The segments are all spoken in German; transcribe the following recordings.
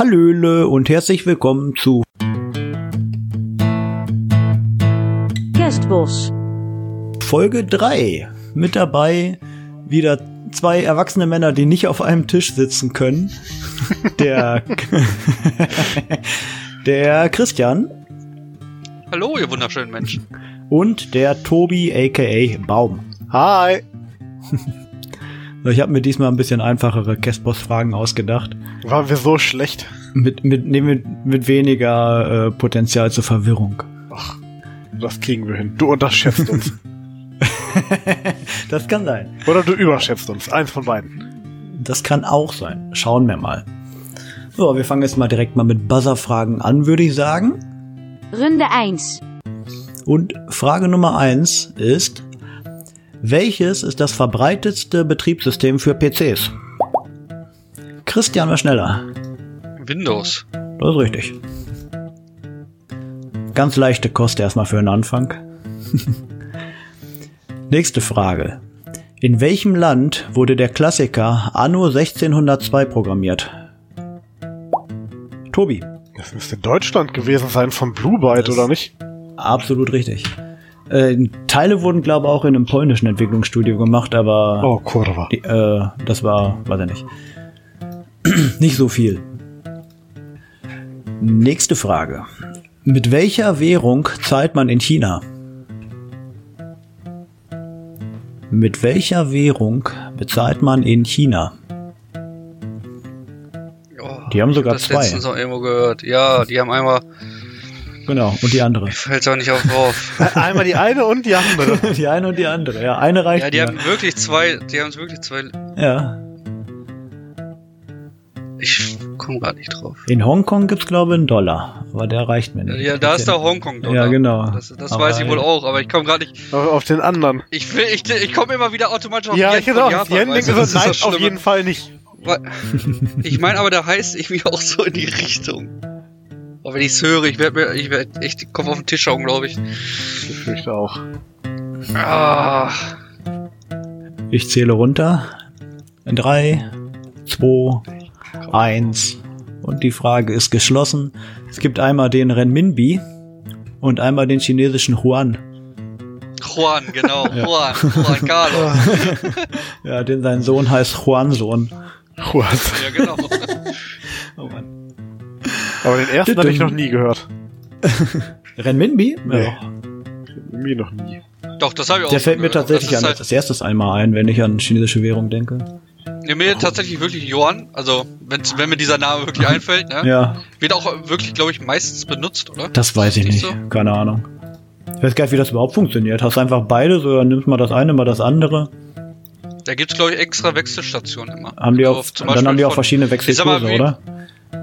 Hallöle und herzlich willkommen zu Kerstbos. Folge 3. Mit dabei wieder zwei erwachsene Männer, die nicht auf einem Tisch sitzen können. Der, der Christian Hallo, ihr wunderschönen Menschen. und der Tobi aka Baum. Hi. Ich habe mir diesmal ein bisschen einfachere Kespos-Fragen ausgedacht. Waren wir so schlecht? Mit, mit, nee, mit, mit weniger äh, Potenzial zur Verwirrung. Das kriegen wir hin. Du unterschätzt uns. Das kann sein. Oder du überschätzt uns. Eins von beiden. Das kann auch sein. Schauen wir mal. So, wir fangen jetzt mal direkt mal mit Buzzer-Fragen an, würde ich sagen. Runde 1. Und Frage Nummer eins ist, welches ist das verbreitetste Betriebssystem für PCs? Christian war schneller. Windows. Das ist richtig. Ganz leichte Kost erstmal für den Anfang. Nächste Frage. In welchem Land wurde der Klassiker Anno 1602 programmiert? Tobi. Das müsste Deutschland gewesen sein von Blue Byte, oder nicht? Absolut richtig. Äh, Teile wurden, glaube ich, auch in einem polnischen Entwicklungsstudio gemacht, aber Oh, Kurva. die, äh, das war, weiß ich nicht. nicht so viel. Nächste Frage. Mit welcher Währung zahlt man in China? Mit welcher Währung bezahlt man in China? Oh, Die haben ich sogar hab das zwei. letztens noch irgendwo gehört. Ja, die haben einmal. Genau, und die andere. Mir fällt's auch nicht auf drauf. Einmal die eine und die andere. Die eine und die andere. Ja, eine reicht. ja, die mir. haben wirklich zwei. Die haben wirklich zwei. ja. Ich komme gerade nicht drauf. In Hongkong gibt's glaube ich einen Dollar, aber der reicht mir nicht. Ja, da ist der Hongkong Ja, genau. Das, das weiß ich wohl auch, aber ich komme gerade nicht. Aber auf den anderen. Ich will, ich, ich komme immer wieder automatisch auf Ja, Yen ich auch Japan, die Yen gesagt, das ist nein, das auf jeden Fall nicht. Ich meine aber, der heißt irgendwie auch so in die Richtung. Aber wenn ich's höre, ich werde mir, ich werde echt den Kopf auf den Tisch hauen, glaube ich. Ich fürchte auch. Ah, Ich zähle runter. In drei, zwei, eins. Und die Frage ist geschlossen. Es gibt einmal den Renminbi und einmal den chinesischen Yuan. Juan, genau, Juan, Juan Carlos. Ja, den sein Sohn heißt Juan-Sohn. What? Ja, genau. Oh Mann. Aber den ersten hatte ich noch nie gehört. Renminbi? Nee. Ja. Mir noch nie. Doch, das habe ich auch. Der fällt mir gehört. tatsächlich das an, ist als erstes einmal ein, wenn ich an chinesische Währung denke. Halt, nee, mir tatsächlich wirklich Yuan. Also, wenn mir dieser Name wirklich einfällt, ne? Ja, Wird auch wirklich, glaube ich, meistens benutzt, oder? das weiß ich Nicht so? Keine Ahnung. Ich weiß gar nicht, wie das überhaupt funktioniert. Hast einfach beides oder nimmst mal das eine, mal das andere? Da gibt's glaube ich, extra Wechselstationen immer. Haben die Also auch, zum dann Beispiel haben die auch von- verschiedene mal, Wechselkurse, wie- oder?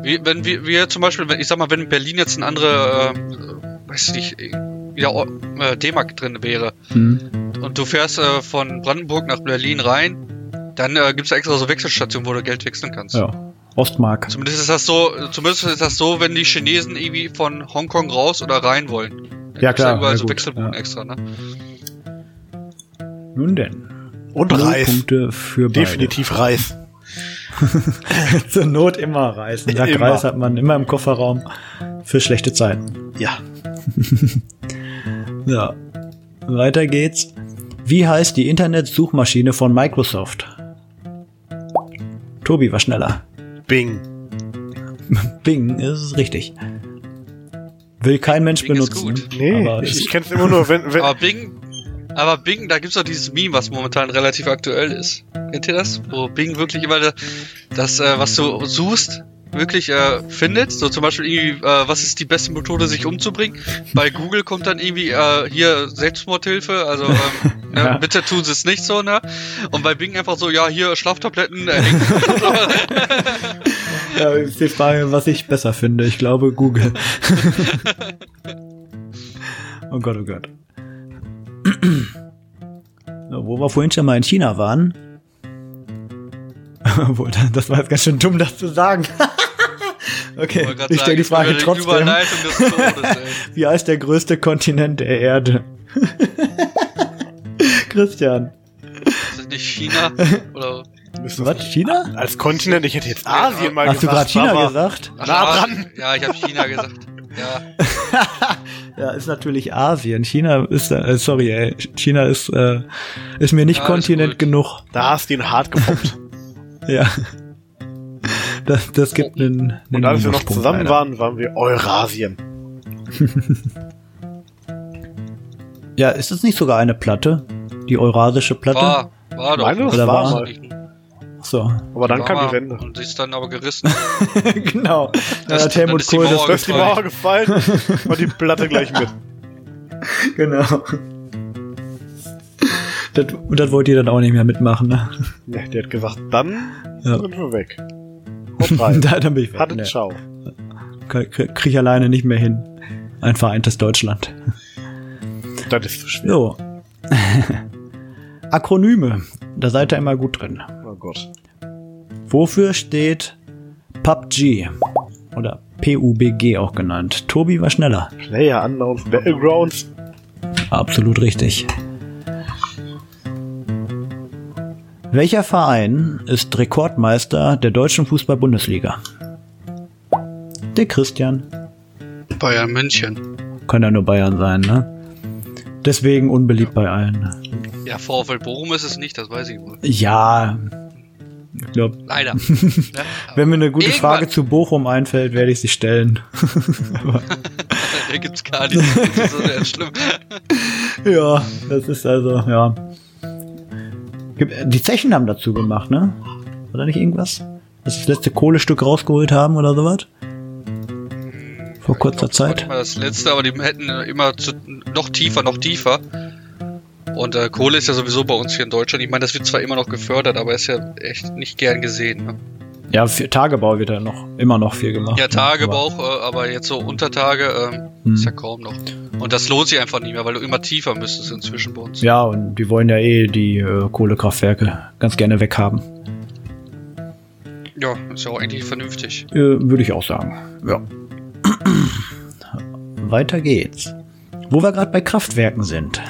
Wie, wenn wir, wir zum Beispiel, ich sag mal, wenn in Berlin jetzt ein andere, ähm, weiß nicht, wieder äh, D-Mark drin wäre Hm. und du fährst äh, von Brandenburg nach Berlin rein, dann äh, gibt's da extra so Wechselstationen, wo du Geld wechseln kannst. Ja. Ostmark. Zumindest ist das so, zumindest ist das so, wenn die Chinesen irgendwie von Hongkong raus oder rein wollen. Dann Ja, klar, Da überall ja, so gut, Wechselboden ja. extra, ne? Nun denn. Und Reis. Punkte für beide. Definitiv Reis. Zur Not immer reißen. Der Immer. Kreis hat man immer im Kofferraum für schlechte Zeiten. Ja. Ja. Weiter geht's. Wie heißt die Internetsuchmaschine von Microsoft? Tobi war schneller. Bing. Bing ist richtig. Will kein Mensch Bing ist benutzen. gut. Nee, aber ich, es- ich kenn's immer nur, wenn, wenn Aber Bing, aber Bing, da gibt's doch dieses Meme, was momentan relativ aktuell ist. Kennt ihr das? Wo Bing wirklich immer das, äh, was du suchst, wirklich äh, findet. So zum Beispiel irgendwie, äh, was ist die beste Methode, sich umzubringen? Bei Google kommt dann irgendwie äh, hier Selbstmordhilfe, also ähm, ne, Ja. bitte tun Sie es nicht so, ne? Und bei Bing einfach so, ja, hier Schlaftabletten. Äh. Ja, ist die Frage, was ich besser finde. Ich glaube Google. oh Gott, oh Gott. Wo wir vorhin schon mal in China waren. Obwohl, das war jetzt ganz schön dumm, das zu sagen. okay, grad ich stelle die Frage über trotzdem. Todes. Wie heißt der größte Kontinent der Erde? Christian. Ist das nicht China? Oder Was? China? Als Kontinent, ich hätte jetzt Asien mal Hast du gesagt. gerade China gesagt? Ach, ah, dran. Ja, ich habe China gesagt. Ja, Ja, ist natürlich Asien. China ist, äh, sorry, ey. China ist, äh, ist mir nicht Ja, Kontinent genug. Da hast du ihn hart gepoppt. Ja. Das, das gibt einen, einen Und als wir noch zusammen leider. waren, waren wir Eurasien. Ja, ist es nicht sogar eine Platte? Die Eurasische Platte? war, war doch. Meine, das Oder war war- mal. So, Aber dann kam die Wende. Und ist dann aber gerissen. genau. Da Das- hat Helmut dann ist die Kohl Mauer Da ist die gefallen. Mauer gefallen, war die Platte gleich mit. das, genau. Das, und das wollt ihr dann auch nicht mehr mitmachen, ne? Ne, der hat gesagt, dann Ja. sind wir weg. Da, dann bin ich weg. Hatte Ne, ciao. krieg, krieg ich alleine nicht mehr hin. Ein vereintes Deutschland. Das ist zu schwer. So. Akronyme. Da seid ihr immer gut drin. Gott. Wofür steht PUBG? Oder PUBG auch genannt. Tobi war schneller. Player Unknowns Battlegrounds. Absolut richtig. Welcher Verein ist Rekordmeister der deutschen Fußball-Bundesliga? Der Christian. Bayern München. Kann ja nur Bayern sein, ne? Deswegen unbeliebt bei allen. Ja, VfL Bochum ist es nicht, das weiß ich wohl. Ja. Ich glaube, Leider. Ne? wenn mir eine gute Irgendwann. Frage zu Bochum einfällt, werde ich sie stellen. Der gibt's gar nicht. Das ist sehr schlimm. ja, das ist also, ja. Die Zechen haben dazu gemacht, ne? Oder nicht irgendwas? Dass sie das letzte Kohlestück rausgeholt haben oder sowas? Vor kurzer Das war Zeit? nicht mal das letzte, aber die hätten immer zu, noch tiefer, noch tiefer. Und äh, Kohle ist ja sowieso bei uns hier in Deutschland. Ich meine, das wird zwar immer noch gefördert, aber ist ja echt nicht gern gesehen. Ne? Ja, für Tagebau wird ja noch, immer noch viel gemacht. Ja, ne? Tagebau, äh, aber jetzt so Untertage ähm, Hm. ist ja kaum noch. Und das lohnt sich einfach nicht mehr, weil du immer tiefer müsstest inzwischen bei uns. Ja, und die wollen ja eh die äh, Kohlekraftwerke ganz gerne weghaben. Ja, ist ja auch eigentlich vernünftig. Äh, Würde ich auch sagen. Ja. Weiter geht's. Wo wir gerade bei Kraftwerken sind.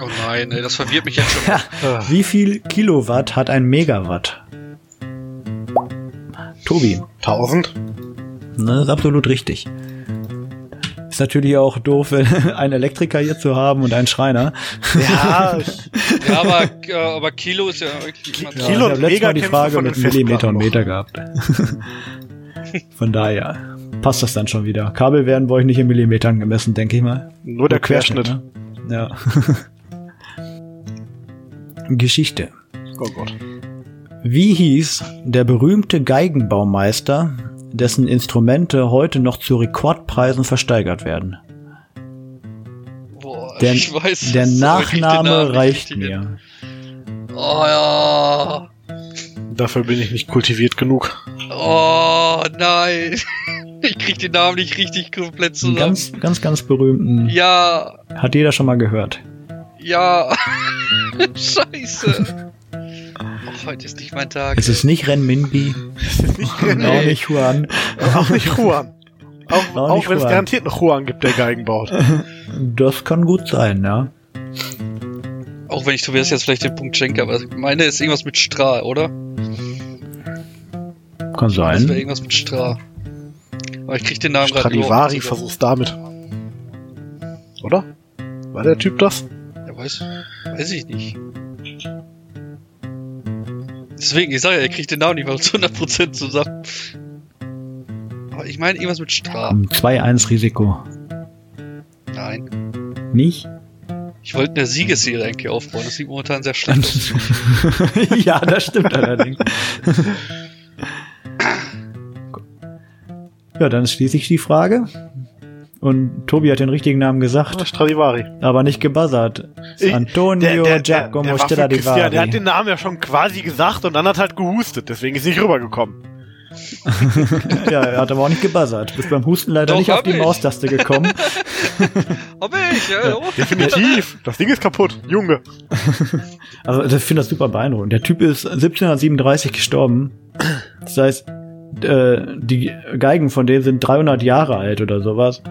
Oh nein, ey, das verwirrt mich jetzt schon. Ah, Wie viel Kilowatt hat ein Megawatt? Tobi, 1000. ne, das ist absolut richtig. Ist natürlich auch doof, wenn einen Elektriker hier zu haben und einen Schreiner. Ja, ich, Ja, aber, äh, aber Kilo ist ja Ki- Ja, Kilo ich und habe letztes Mega Mal die Frage mit Millimeter und Meter gehabt. Von daher passt das dann schon wieder. Kabel werden bei euch nicht in Millimetern gemessen, denke ich mal. nur der Querschnitt. ne? Ja. Geschichte. Oh Gott. Wie hieß der berühmte Geigenbaumeister, dessen Instrumente heute noch zu Rekordpreisen versteigert werden? Boah, Der, ich weiß der Nachname reicht mir. Oh ja. Dafür bin ich nicht kultiviert genug. Oh nein. Ich krieg den Namen nicht richtig komplett Einen zusammen. ganz, ganz, ganz berühmten. ja, Hat jeder schon mal gehört. ja. Scheiße. Oh, heute ist nicht mein Tag. Es ist nicht Renminbi, Nicht, und auch nicht Juan. auch nicht Juan. Auch, Auch auch, wenn es garantiert noch Juan gibt, der Geigen baut. Das kann gut sein, ja. Auch wenn ich Tobias jetzt vielleicht den Punkt schenke, aber ich meine ist irgendwas mit Strahl, oder? Kann Das wäre sein. irgendwas mit Strahl. Aber ich krieg den Namen gerade Stradivari, versuch's damit. Oder? War der Typ das? Ja, weiß, weiß ich nicht. Deswegen, ich sage ja, er kriegt den Namen nicht mal zu 100% zusammen. Aber ich meine irgendwas mit Strahl. Um 2-1 Risiko. Nein. Nicht? Ich wollte eine Siegesserie eigentlich aufbauen. Das sieht momentan sehr schlecht aus. ja, das stimmt allerdings. ja, dann schließe ich die Frage. Und Tobi hat den richtigen Namen gesagt, Stradivari. aber nicht gebuzzert. Ich- Antonio Giacomo war für Christian, der hat Stradivari. den Namen ja schon quasi gesagt und dann hat halt gehustet, deswegen ist nicht rübergekommen. ja, er hat aber auch nicht gebuzzert. Bist beim Husten leider Doch, nicht auf die ich. Maustaste gekommen. Hab ich, ja. oh. Definitiv. das Ding ist kaputt. Junge. Also ich finde das super beeindruckend. Der Typ ist 1737 gestorben. Das heißt, äh, die Geigen von dem sind 300 Jahre alt oder sowas.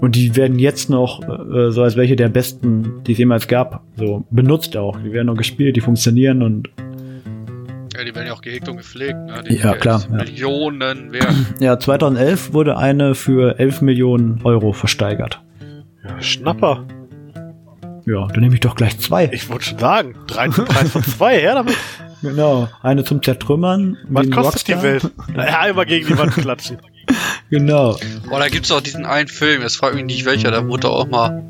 Und die werden jetzt noch, äh, so als welche der besten, die es jemals gab, so benutzt auch. Die werden noch gespielt, die funktionieren und Ja, die werden ja auch gehegt und gepflegt. Ne? Die Ja, klar, ja. Millionen wert. Ja, 2011 wurde eine für 11 Millionen Euro versteigert. Ja, Schnapper. Ja, dann nehme ich doch gleich zwei. Ich wollte schon sagen, drei zum Preis von zwei, her damit. Genau, eine zum Zertrümmern. Was kostet die Rockstar. Welt? Ja, einmal gegen die Wand klatschen. Genau. Boah, da gibt's auch diesen einen Film, jetzt frag mich nicht welcher, da wurde auch mal.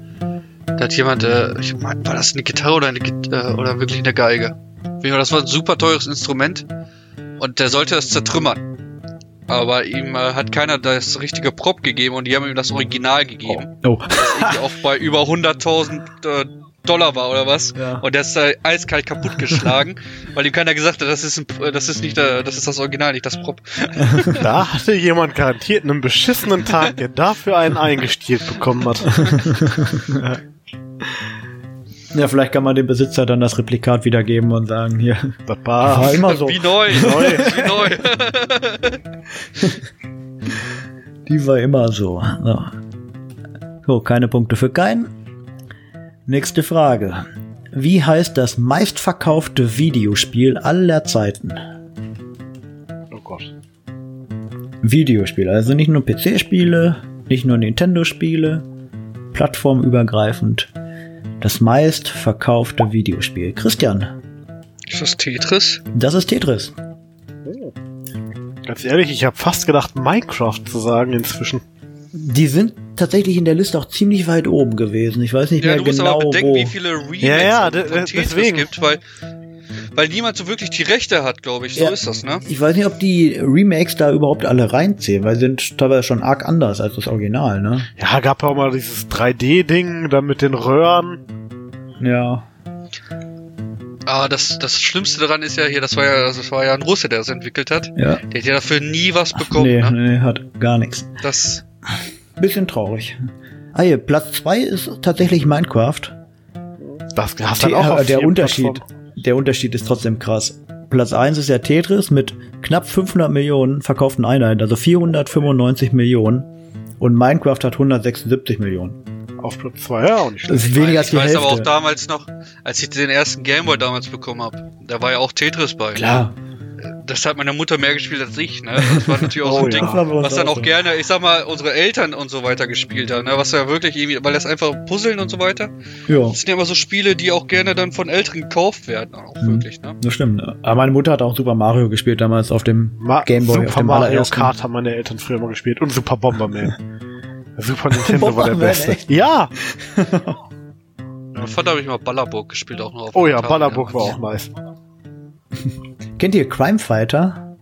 Da hat jemand, äh, ich mein, war das eine Gitarre oder eine Git äh, oder wirklich eine Geige? Das war ein super teures Instrument und der sollte das zertrümmern. Aber ihm äh, hat keiner das richtige Prop gegeben und die haben ihm das Original gegeben. Oh. Das irgendwie auch bei über 100.000 äh, Dollar war oder was. Ja. Und der ist da eiskalt kaputtgeschlagen, weil ihm keiner gesagt hat, das ist, ein, das ist nicht der, das ist das Original, nicht das Prop. Da hatte jemand garantiert einen beschissenen Tag, der dafür einen eingestielt bekommen hat. Ja, vielleicht kann man dem Besitzer dann das Replikat wiedergeben und sagen, hier, Das war war immer so. Wie neu, neu. wie neu. Die war immer so. So, so keine Punkte für keinen. Nächste Frage. Wie heißt das meistverkaufte Videospiel aller Zeiten? Oh Gott. Videospiele, also nicht nur PC-Spiele, nicht nur Nintendo-Spiele, plattformübergreifend. Das meistverkaufte Videospiel. Christian, Ist das Tetris? das ist Tetris. Ganz ehrlich, ich habe fast gedacht, Minecraft zu sagen inzwischen. Die sind tatsächlich in der Liste auch ziemlich weit oben gewesen. Ich weiß nicht Ja, mehr du musst genau aber bedenken, wo. wie viele Remakes Ja, ja, deswegen. gibt, weil, weil niemand so wirklich die Rechte hat, glaube ich. So Ja. ist das, ne? Ich weiß nicht, ob die Remakes da überhaupt alle reinzählen, weil sie sind teilweise schon arg anders als das Original, ne? Ja, gab auch mal dieses 3D-Ding, da mit den Röhren. Ja. Aber das, das Schlimmste daran ist ja hier, das war ja, das war ja ein Russe, der das entwickelt hat. Ja. Der hat ja dafür nie was bekommen, nee, ne? nee, hat gar nichts. Das, Bisschen traurig. Ah, hier, Platz zwei ist tatsächlich Minecraft. Das hast dann auch auf äh, der Unterschied, Plattformen. der Unterschied ist trotzdem krass. Platz 1 ist ja Tetris mit knapp 500 Millionen verkauften Einheiten, also 495 Millionen. Und Minecraft hat 176 Millionen. Auf Platz 2, ja, auch nicht Das schlecht. ist weniger als ich die weiß Hälfte. aber auch damals noch, als ich den ersten Gameboy damals bekommen habe, da war ja auch Tetris bei. Klar. Das hat meine Mutter mehr gespielt als ich, ne? Das war natürlich auch so Oh ein Ding, ja. Was dann auch gerne, ich sag mal, unsere Eltern und so weiter gespielt haben, ne? Was ja wirklich irgendwie, weil das einfach Puzzeln und so weiter. Ja, Das sind ja immer so Spiele, die auch gerne dann von Älteren gekauft werden, auch Mhm. wirklich, ne? das stimmt. Aber meine Mutter hat auch Super Mario gespielt damals auf dem Ma Gameboy, auf Super dem Mario. Kart haben meine Eltern früher mal gespielt und Super Bomberman. Super Nintendo war der beste. echt? Ja! Mein Vater habe ich mal Ballerburg gespielt, auch noch auf Oh ja, Ballerburg war auch nice. Kennt ihr Crime Fighter?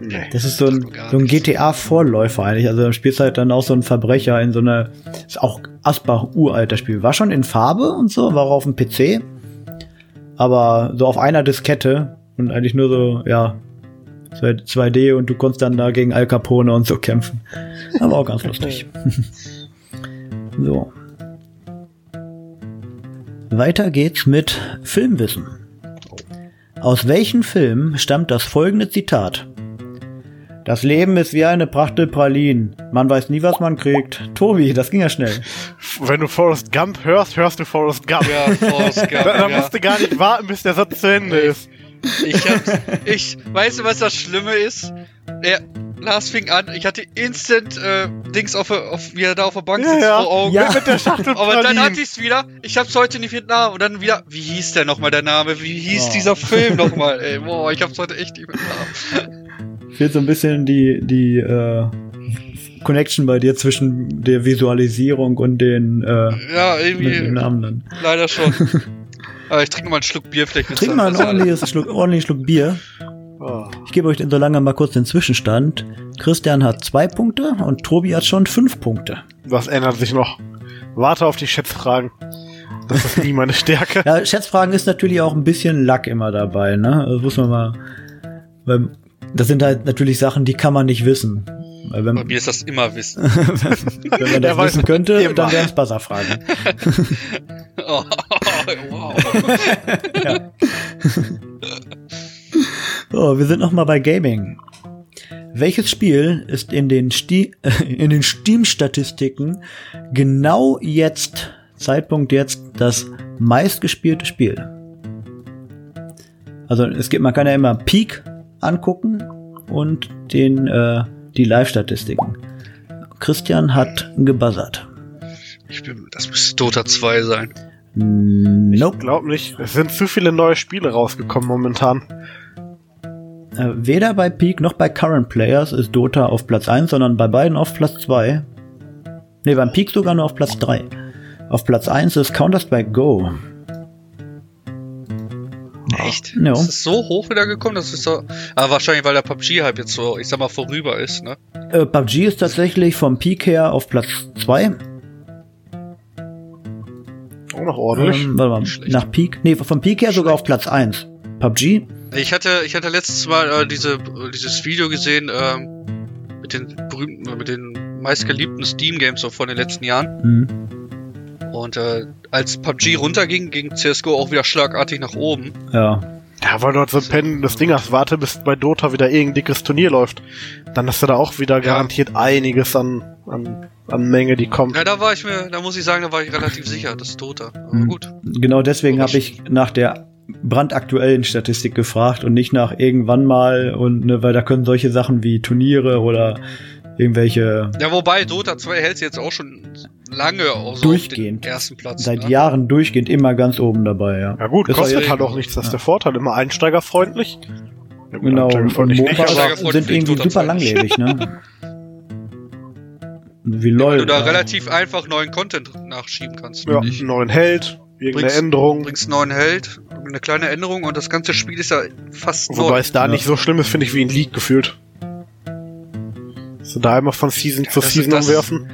Nee. Das ist so ein, so ein. GTA-Vorläufer eigentlich. Also da spielst halt dann auch so ein Verbrecher in so einer, ist auch Asbach uralter Spiel. War schon in Farbe und so, war auf dem PC. Aber so auf einer Diskette und eigentlich nur so, ja, 2D und du konntest dann da gegen Al Capone und so kämpfen. Aber auch ganz lustig. so. Weiter geht's mit Filmwissen. Aus welchem Film stammt das folgende Zitat? Das Leben ist wie eine Prachtel Pralinen. Man weiß nie, was man kriegt. Tobi, das ging ja schnell. Wenn du Forrest Gump hörst, hörst du Forrest Gump. Ja, Forrest Gump, Da, da ja. musst du gar nicht warten, bis der Satz zu Ende ist. Ich hab's, ich, weißt du, was das Schlimme ist? Der Lars fing an, ich hatte instant äh, Dings auf, der- auf, wie er da auf der Bank Ja, sitzt ja. vor Augen. Ja. Mit der Schachtel Aber dann hatte ich's wieder, ich hab's heute nicht mit Namen. Und dann wieder, wie hieß der nochmal der Name? Wie hieß Oh. dieser Film nochmal? Ey, boah, ich hab's heute echt nicht mit Namen. Fehlt so ein bisschen die, die äh, Connection bei dir zwischen der Visualisierung und den, äh, Ja, mit den irgendwie, Namen dann. leider schon. Aber ich trinke mal einen Schluck Bier, vielleicht Trink mal einen besser. ordentliches Schluck, ordentlichen Schluck Bier. Ich gebe euch so lange mal kurz den Zwischenstand. Christian hat zwei Punkte und Tobi hat schon fünf Punkte. Was ändert sich noch? Warte auf die Schätzfragen. Das ist nie meine Stärke. Ja, Schätzfragen ist natürlich auch ein bisschen Lack immer dabei, ne? Das muss man mal. Weil das sind halt natürlich Sachen, die kann man nicht wissen. Weil Bei wenn, mir ist das immer Wissen. wenn man das wissen könnte, immer. dann wären es Buzzer-Fragen. Oh, wow. So, wir sind noch mal bei Gaming. Welches Spiel ist in den, Sti in den Steam-Statistiken genau jetzt, Zeitpunkt jetzt, das meistgespielte Spiel? Also es gibt, man kann ja immer Peak angucken und den, äh, die Live-Statistiken. Christian hat gebuzzert. Ich bin, das müsste Dota 2 sein. Nope. Glaub nicht. Es sind zu viele neue Spiele rausgekommen momentan. Äh, weder bei Peak noch bei Current Players ist Dota auf Platz 1, sondern bei beiden auf Platz 2. Ne, beim Peak sogar nur auf Platz 3. Auf Platz 1 ist Counter-Strike Go. Echt? Ja. Das ist so hoch wieder gekommen, das ist so. Aber wahrscheinlich, weil der PUBG-Hype jetzt so, ich sag mal, vorüber ist, ne? Äh, PUBG ist tatsächlich vom Peak her auf Platz 2. Auch noch ordentlich. Ähm, warte mal, schlecht. nach Peak. Nee, vom Peak her sogar auf Platz 1. PUBG. Ich hatte, ich hatte letztes Mal äh, diese, äh, dieses Video gesehen, ähm, mit den berühmten, äh, mit den meistgeliebten Steam-Games so von den letzten Jahren. Hm. Und äh, als PUBG runterging, ging CSGO auch wieder schlagartig nach oben. Ja. Ja, weil dort so ein Pen des Dingers warte, bis bei Dota wieder irgendein dickes Turnier läuft. Dann hast du da auch wieder garantiert einiges an, an, an Menge, die kommt. Ja, da war ich mir, da muss ich sagen, da war ich relativ sicher, das ist Dota. Aber Hm. gut. Genau deswegen habe ich nach der brandaktuellen Statistik gefragt und nicht nach irgendwann mal und ne, weil da können solche Sachen wie Turniere oder irgendwelche Ja, wobei Dota 2 hält jetzt auch schon lange auch so Durchgehend. auf den ersten Platz. seit ne? Jahren durchgehend immer ganz oben dabei, ja. Ja gut, Das kostet halt auch nichts, das ist Ja. der Vorteil. Immer einsteigerfreundlich. Ja, gut, Genau, und einsteigerfreundlich nicht, MOBAs sind irgendwie Dota super 2 nicht. langlebig, ne? Wie Weil LOL. du da ja. relativ einfach neuen Content nachschieben kannst. ja, ich. einen neuen Held, irgendeine Bringst- Änderung. bringst einen neuen Held, eine kleine Änderung und das ganze Spiel ist ja fast Wobei neu. es da Ja. nicht so schlimm ist, finde ich, wie in League gefühlt. So da einmal von Season zu das ist- Season das- umwerfen.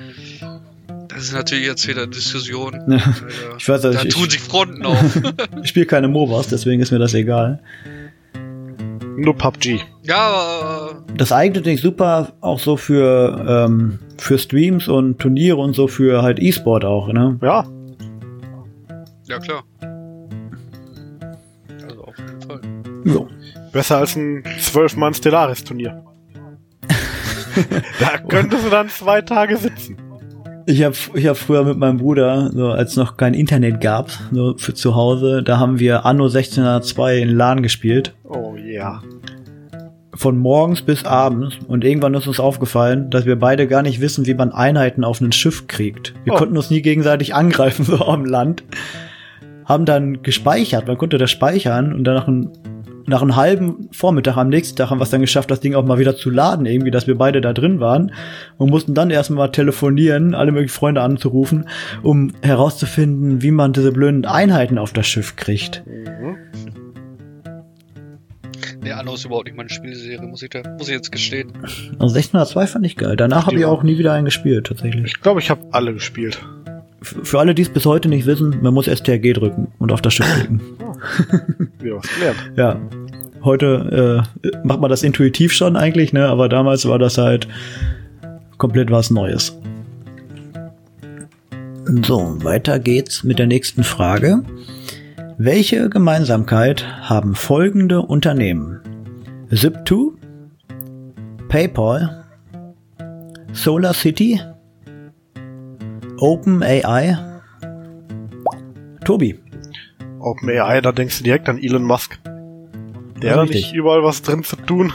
Das ist natürlich jetzt wieder Diskussion. Ja. Alter. Ich weiß, also da ich, tun sich Fronten auf. ich spiele keine MOBAs, deswegen ist mir das egal. Nur PUBG. ja, aber Das eignet sich super auch so für, ähm, für Streams und Turniere und so für halt E-Sport auch, ne? Ja, ja klar. Jo. besser als ein 12-Mann Stellaris-Turnier. da könntest du dann zwei Tage sitzen. Ich habe ich hab früher mit meinem Bruder, so als noch kein Internet gab, so für zu Hause, da haben wir Anno 1602 in LAN gespielt. Oh ja. Von morgens bis abends. Und irgendwann ist uns aufgefallen, dass wir beide gar nicht wissen, wie man Einheiten auf ein Schiff kriegt. Wir Oh. konnten uns nie gegenseitig angreifen, so am Land. Haben dann gespeichert, man konnte das speichern und dann nach einem, nach einem halben Vormittag am nächsten Tag haben wir es dann geschafft, das Ding auch mal wieder zu laden, irgendwie, dass wir beide da drin waren und mussten dann erstmal telefonieren, alle möglichen Freunde anzurufen, um herauszufinden, wie man diese blöden Einheiten auf das Schiff kriegt. Mhm. Nee, Anno ist überhaupt nicht meine Spielserie, muss ich da, muss ich jetzt gestehen. Also 1602 fand ich geil. Danach habe ich auch nie wieder einen gespielt, tatsächlich. Ich glaube, ich habe alle gespielt. Für alle, die es bis heute nicht wissen, man muss STRG drücken und auf das Schiff klicken. Gelernt. ja. Heute äh, macht man das intuitiv schon eigentlich, ne? Aber damals war das halt komplett was Neues. So, weiter geht's mit der nächsten Frage. Welche Gemeinsamkeit haben folgende Unternehmen? Zip2, PayPal, Solar City, OpenAI, Tobi. OpenAI, da denkst du direkt an Elon Musk. Der hat nicht überall was drin zu tun.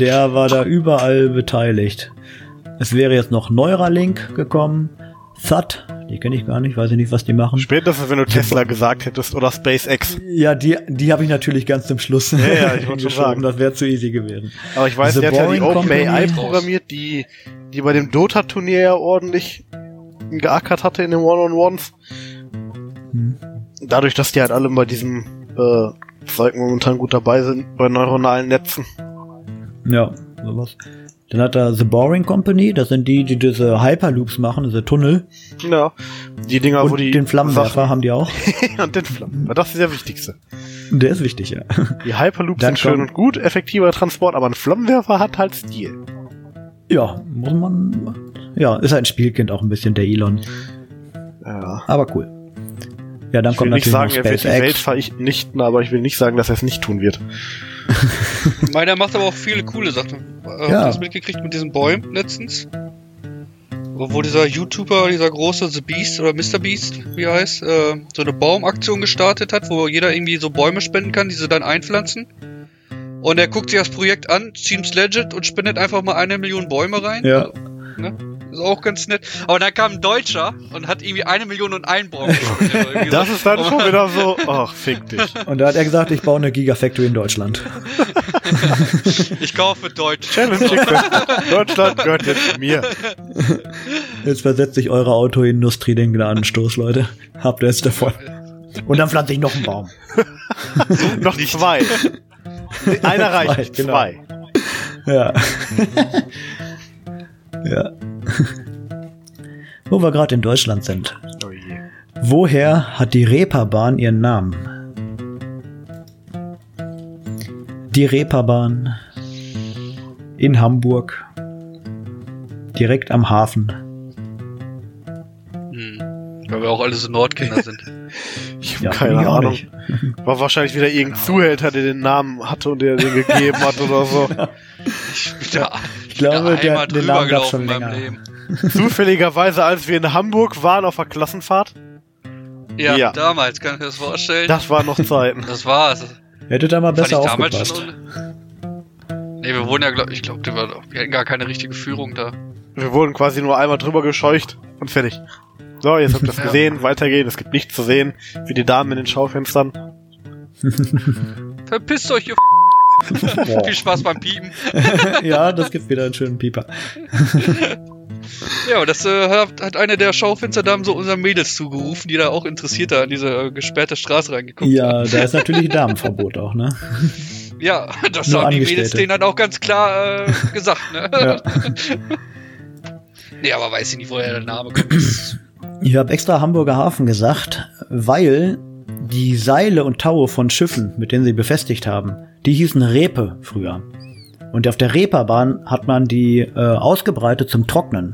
Der war da überall beteiligt. Es wäre jetzt noch Neuralink gekommen. THUD, die kenne ich gar nicht, weiß ich nicht, was die machen. Spätestens, wenn du Tesla gesagt hättest oder SpaceX. Ja, die, die habe ich natürlich ganz zum Schluss Ja, ja, ich wollte schon sagen. Das wäre zu easy gewesen. Aber ich weiß, The der hat ja die OpenAI programmiert, die, die bei dem Dota-Turnier ja ordentlich geackert hatte in den One-on-Ones. Hm. Dadurch, dass die halt alle bei diesem äh, Zeug momentan gut dabei sind, bei neuronalen Netzen. Ja, sowas. Dann hat er The Boring Company, das sind die, die diese Hyperloops machen, diese Tunnel. Ja, die Dinger, wo und die den Flammenwerfer Sachen- haben die auch. und den Flammen. Das ist der wichtigste. Der ist wichtig, ja. Die Hyperloops Dann sind schön und gut, effektiver Transport, aber ein Flammenwerfer hat halt Stil. Ja, muss man. Ja, ist ein Spielkind auch ein bisschen der Elon. Ja. Aber cool. Ja, dann Ich will kommt nicht natürlich sagen, noch er wird die Welt SpaceX. vernichten, aber ich will nicht sagen, dass er es nicht tun wird. Meiner macht aber auch viele coole Sachen. Habt ihr Ja. das mitgekriegt mit diesen Bäumen letztens? wo dieser YouTuber, dieser große The Beast oder Mr. Beast, wie er heißt, äh, so eine Baumaktion gestartet hat, wo jeder irgendwie so Bäume spenden kann, die sie dann einpflanzen. Und er guckt sich das Projekt an, seems legit und spendet einfach mal eine Million Bäume rein. Ja. Ne? Ist auch ganz nett. Aber dann kam ein Deutscher und hat irgendwie eine Million und einen irgendwie Das so. ist dann schon wieder so, ach, fick dich. Und da hat er gesagt, ich baue eine Gigafactory in Deutschland. Ich kaufe Deutsch. Challenge. Deutschland gehört jetzt mir. Jetzt versetzt sich eure Autoindustrie den Gnadenstoß, Leute. Habt ihr jetzt davon. Und dann pflanze ich noch einen Baum. Noch zwei. Einer reicht nicht, genau. zwei. Ja. ja. Wo wir gerade in Deutschland sind. Oh. Woher hat die Reeperbahn ihren Namen? Die Reeperbahn in Hamburg, direkt am Hafen. Hm. Weil wir auch alle so Nordkinder sind. Ich habe Ja, keine Ahnung. nicht. War wahrscheinlich wieder irgendein Zuhälter, der den Namen hatte und der den gegeben hat oder so. Ich bin da, Ich glaube, bin da der, einmal den drüber Namen gab schon gelaufen in länger. meinem Leben. Zufälligerweise, als wir in Hamburg waren auf der Klassenfahrt, Ja, Ja. damals, kann ich mir das vorstellen. das waren noch Zeiten. Das war's. Hätte da mal Das besser hatte ich damals aufgepasst. schon. Nee, wir wurden ja, glaub, ich glaube, wir hatten gar keine richtige Führung da. Wir wurden quasi nur einmal drüber gescheucht und fertig. So, jetzt habt ihr das Ja. gesehen, weitergehen, es gibt nichts zu sehen, wie die Damen in den Schaufenstern. Verpisst euch, ihr Boah. Viel Spaß beim Piepen. ja, das gibt wieder einen schönen Pieper. Ja, und das äh, hat, eine der Schaufensterdamen so unseren Mädels zugerufen, die da auch interessierter an diese äh, gesperrte Straße reingeguckt Ja, haben. da ist natürlich Damenverbot auch, ne? Ja, das Nur haben die Mädels denen dann auch ganz klar äh, gesagt, ne? Ja. Nee, aber weiß ich nicht, woher der Name kommt. Ich habe extra Hamburger Hafen gesagt, weil die Seile und Taue von Schiffen, mit denen sie befestigt haben, die hießen Repe früher. Und auf der Reeperbahn hat man die äh, ausgebreitet zum Trocknen.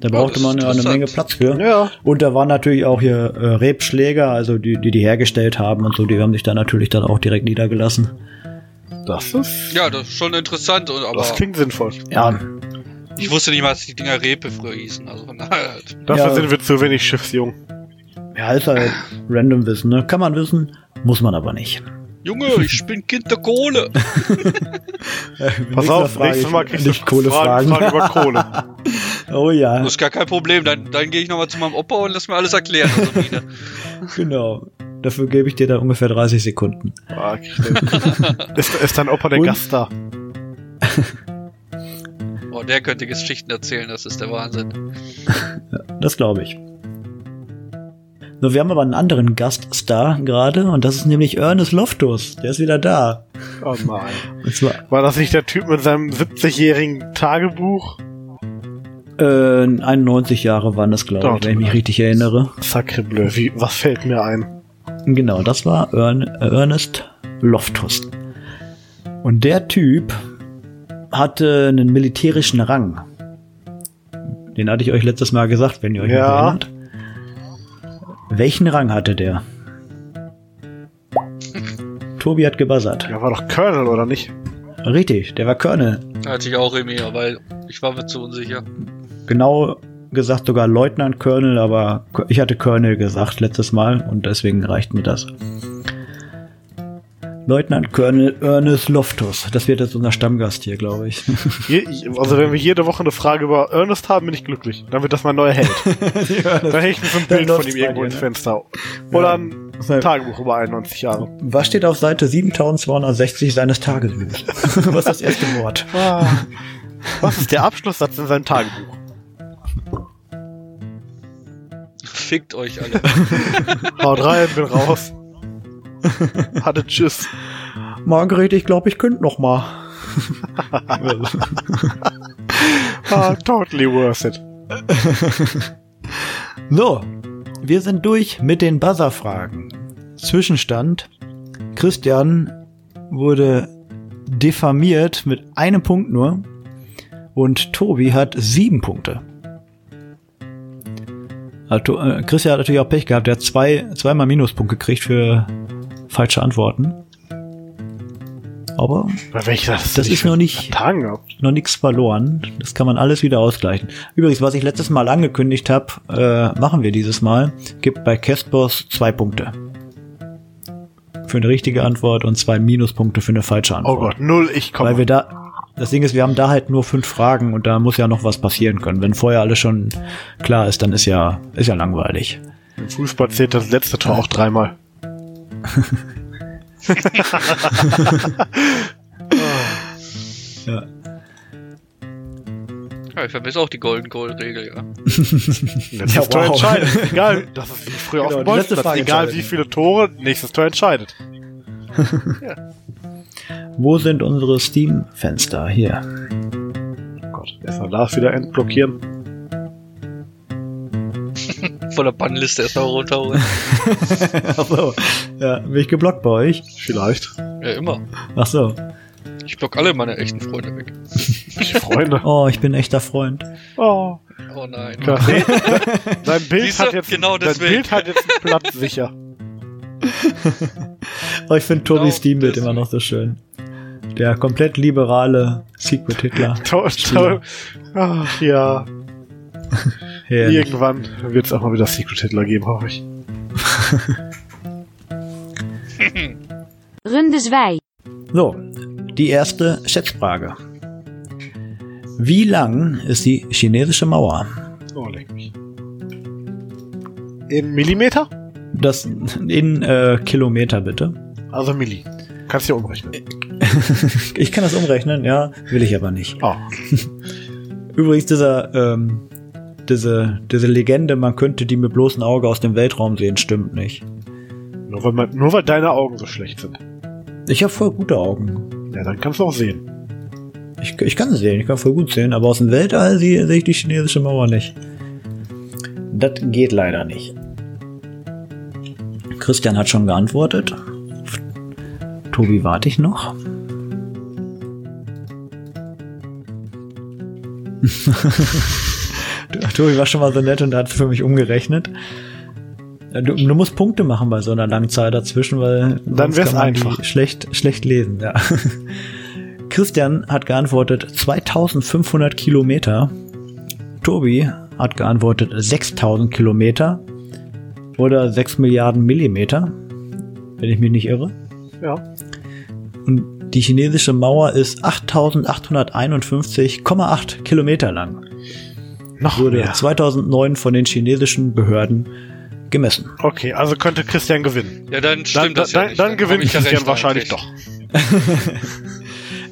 Da brauchte man ja eine. Menge Platz für. Ja, Und da waren natürlich auch hier äh, Rebschläger, also die, die die hergestellt haben und so, die haben sich da natürlich dann auch direkt niedergelassen. das ist. ja, das ist schon interessant, und- aber Das klingt sinnvoll. Ja, ich wusste nicht mal, dass die Dinger Repe früher hießen. Also von daher, Dafür Ja. sind wir zu wenig schiffsjung. ja, ist halt random Wissen, ne? Kann man wissen, muss man aber nicht. Junge, ich bin Kind der Kohle. Pass auf, nächstes Mal kriegst nicht du Fragen, Kohlefragen. Fragen über Kohle. oh ja, Das ist gar kein Problem. Dann, dann gehe ich nochmal zu meinem Opa und lass mir alles erklären. Also genau. Dafür gebe ich dir da ungefähr 30 Sekunden. Ah, ist, ist dein Opa der Und? Gast da? Oh, der könnte Geschichten erzählen, das ist der Wahnsinn. Das glaube ich. So, wir haben aber einen anderen Gaststar gerade und das ist nämlich Ernest Loftus. Der ist wieder da. Oh zwar War das nicht der Typ mit seinem 70-jährigen Tagebuch? äh, 91 Jahre waren das, glaube ich, wenn ich mich richtig erinnere. Sacre bleu, wie, was fällt mir ein? Genau, das war Ern Ernest Loftus. Und der Typ hatte einen militärischen Rang. Den hatte ich euch letztes Mal gesagt, wenn ihr euch Ja. noch erinnert. Welchen Rang hatte der? Tobi hat gebuzzert. Der war doch Colonel, oder nicht? Richtig, der war Colonel. Hatte ich auch irgendwie, weil ich war mir zu unsicher. Genau gesagt sogar Leutnant Colonel, aber ich hatte Colonel gesagt letztes Mal und deswegen reicht mir das. Leutnant Colonel Ernest Loftus. Das wird jetzt unser Stammgast hier, glaube ich. Also wenn wir jede Woche eine Frage über Ernest haben, bin ich glücklich. Dann wird das mein neuer Held. Dann hänge ich mir so ein Bild von ihm irgendwo dir, ins ne? Fenster. Oder Ja. ein Tagebuch über 91 Jahre. Was steht auf Seite 7260 seines Tagebuchs? Was ist das erste Wort? Ah. Was ist der Abschlusssatz in seinem Tagebuch? Fickt euch alle. Haut rein, bin raus. Hatte tschüss. Margret, ich glaube, ich könnte noch mal. Ah, totally worth it. so, wir sind durch mit den Buzzer-Fragen. Zwischenstand. Christian wurde diffamiert mit einem Punkt nur und Tobi hat sieben Punkte. Äh, Christian hat natürlich auch Pech gehabt. Er hat zwei, zweimal Minuspunkt gekriegt für falsche Antworten. Aber Bei welcher das, Das ist noch nicht- noch nichts verloren. Das kann man alles wieder ausgleichen. Übrigens, was ich letztes Mal angekündigt habe, äh, machen wir dieses Mal. Gibt bei Castboss zwei Punkte. Für eine richtige Antwort und zwei Minuspunkte für eine falsche Oh Antwort. Gott, null, ich komme. Weil wir da, das Ding ist, wir haben da halt nur fünf Fragen und da muss ja noch was passieren können. Wenn vorher alles schon klar ist, dann ist ja, ist ja langweilig. Im Fußball zählt das letzte Tor auch dreimal. Ja. Ja, ich vermisse auch die Golden Goal Regel, ja. Letztes Ja, Tor wow. entscheidet. Egal, das ist wie früher Genau, auf dem letzte Bolzplatz. Frage Egal wie viele Tore, nächstes Tor entscheidet. Wo sind unsere Steam-Fenster? Hier. Oh Gott, erstmal Lars wieder entblockieren. Von der Bannliste erstmal runterholen. Ach so. Ja, bin ich geblockt bei euch? Vielleicht. ja, immer. Ach so. Ich block alle meine echten Freunde weg. Freunde. Oh, ich bin echter Freund. Oh, Oh nein. krass. Dein Bild Siehste? hat jetzt, Genau dein deswegen. Bild hat jetzt einen Platz sicher. Oh, ich finde Tobis Genau Steam-Bild deswegen. immer noch so schön. Der komplett liberale Secret-Hitler. Toll, toll. Ach ja. Herrlich. Irgendwann wird es auch mal wieder Secret Hitler geben, hoffe ich. Runde 2. So, die erste Schätzfrage. Wie lang ist die chinesische Mauer? Oh, leck mich. In Millimeter? Das in äh, Kilometer bitte. Also Milli. Kannst du ja umrechnen. Ich kann das umrechnen, ja, will ich aber nicht. Oh. Übrigens, dieser, ähm, diese, diese Legende, man könnte die mit bloßem Auge aus dem Weltraum sehen, stimmt nicht. Nur weil, man, nur weil deine Augen so schlecht sind. Ich habe voll gute Augen. Ja, dann kannst du auch sehen. Ich, ich kann sehen, ich kann voll gut sehen, aber aus dem Weltall sehe, sehe ich die chinesische Mauer nicht. Das geht leider nicht. Christian hat schon geantwortet. Tobi warte ich noch. Tobi war schon mal so nett und hat für mich umgerechnet. Du, du musst Punkte machen bei so einer langen Zeit dazwischen, weil Dann wär's einfach. Schlecht, schlecht lesen, ja. Christian hat geantwortet 2500 Kilometer. Tobi hat geantwortet 6000 Kilometer oder 6 Milliarden Millimeter, wenn ich mich nicht irre. Ja. Und die chinesische Mauer ist 8851,8 Kilometer lang. Noch Wurde mehr. 2009 von den chinesischen Behörden gemessen. Okay, also könnte Christian gewinnen. Ja, dann Dann, stimmt dann, das ja dann, nicht. dann hab gewinnt ich Christian wahrscheinlich doch.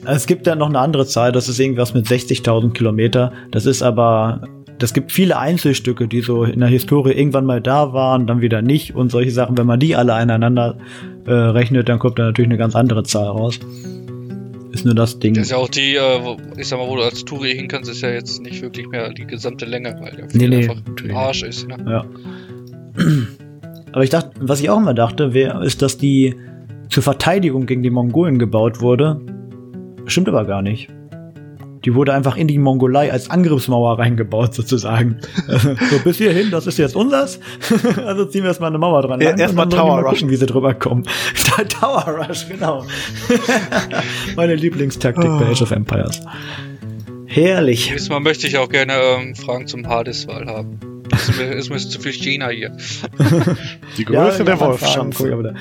Es gibt dann noch eine andere Zahl, das ist irgendwas mit 60.000 Kilometer. Das ist aber, das gibt viele Einzelstücke, die so in der Historie irgendwann mal da waren, dann wieder nicht und solche Sachen. Wenn man die alle aneinander äh, rechnet, dann kommt da natürlich eine ganz andere Zahl raus. Ist nur das Ding. Das ist ja auch die, äh, ich sag mal, wo du als Touri hin kannst, ist ja jetzt nicht wirklich mehr die gesamte Länge, weil der Nee, nee, einfach ein Arsch ist. Ne? Ja. Aber ich dachte, was ich auch immer dachte, wär, ist, dass die zur Verteidigung gegen die Mongolen gebaut wurde. Stimmt aber gar nicht. Die wurde einfach in die Mongolei als Angriffsmauer reingebaut, sozusagen. so bis hierhin, das ist jetzt unsers. also ziehen wir erstmal eine Mauer dran. Ja, lang erst und mal dann sollen die Tower gucken, Rushen. wie sie drüber kommen. Tower Rush, genau. Meine Lieblingstaktik bei Oh. Age of Empires. Herrlich. Nächstes Mal möchte ich auch gerne ähm, Fragen zum Hades-Wahl haben. Ist mir, ist mir zu viel China hier. Die Größe der Japan-Fragen, guck, Wolfschanze.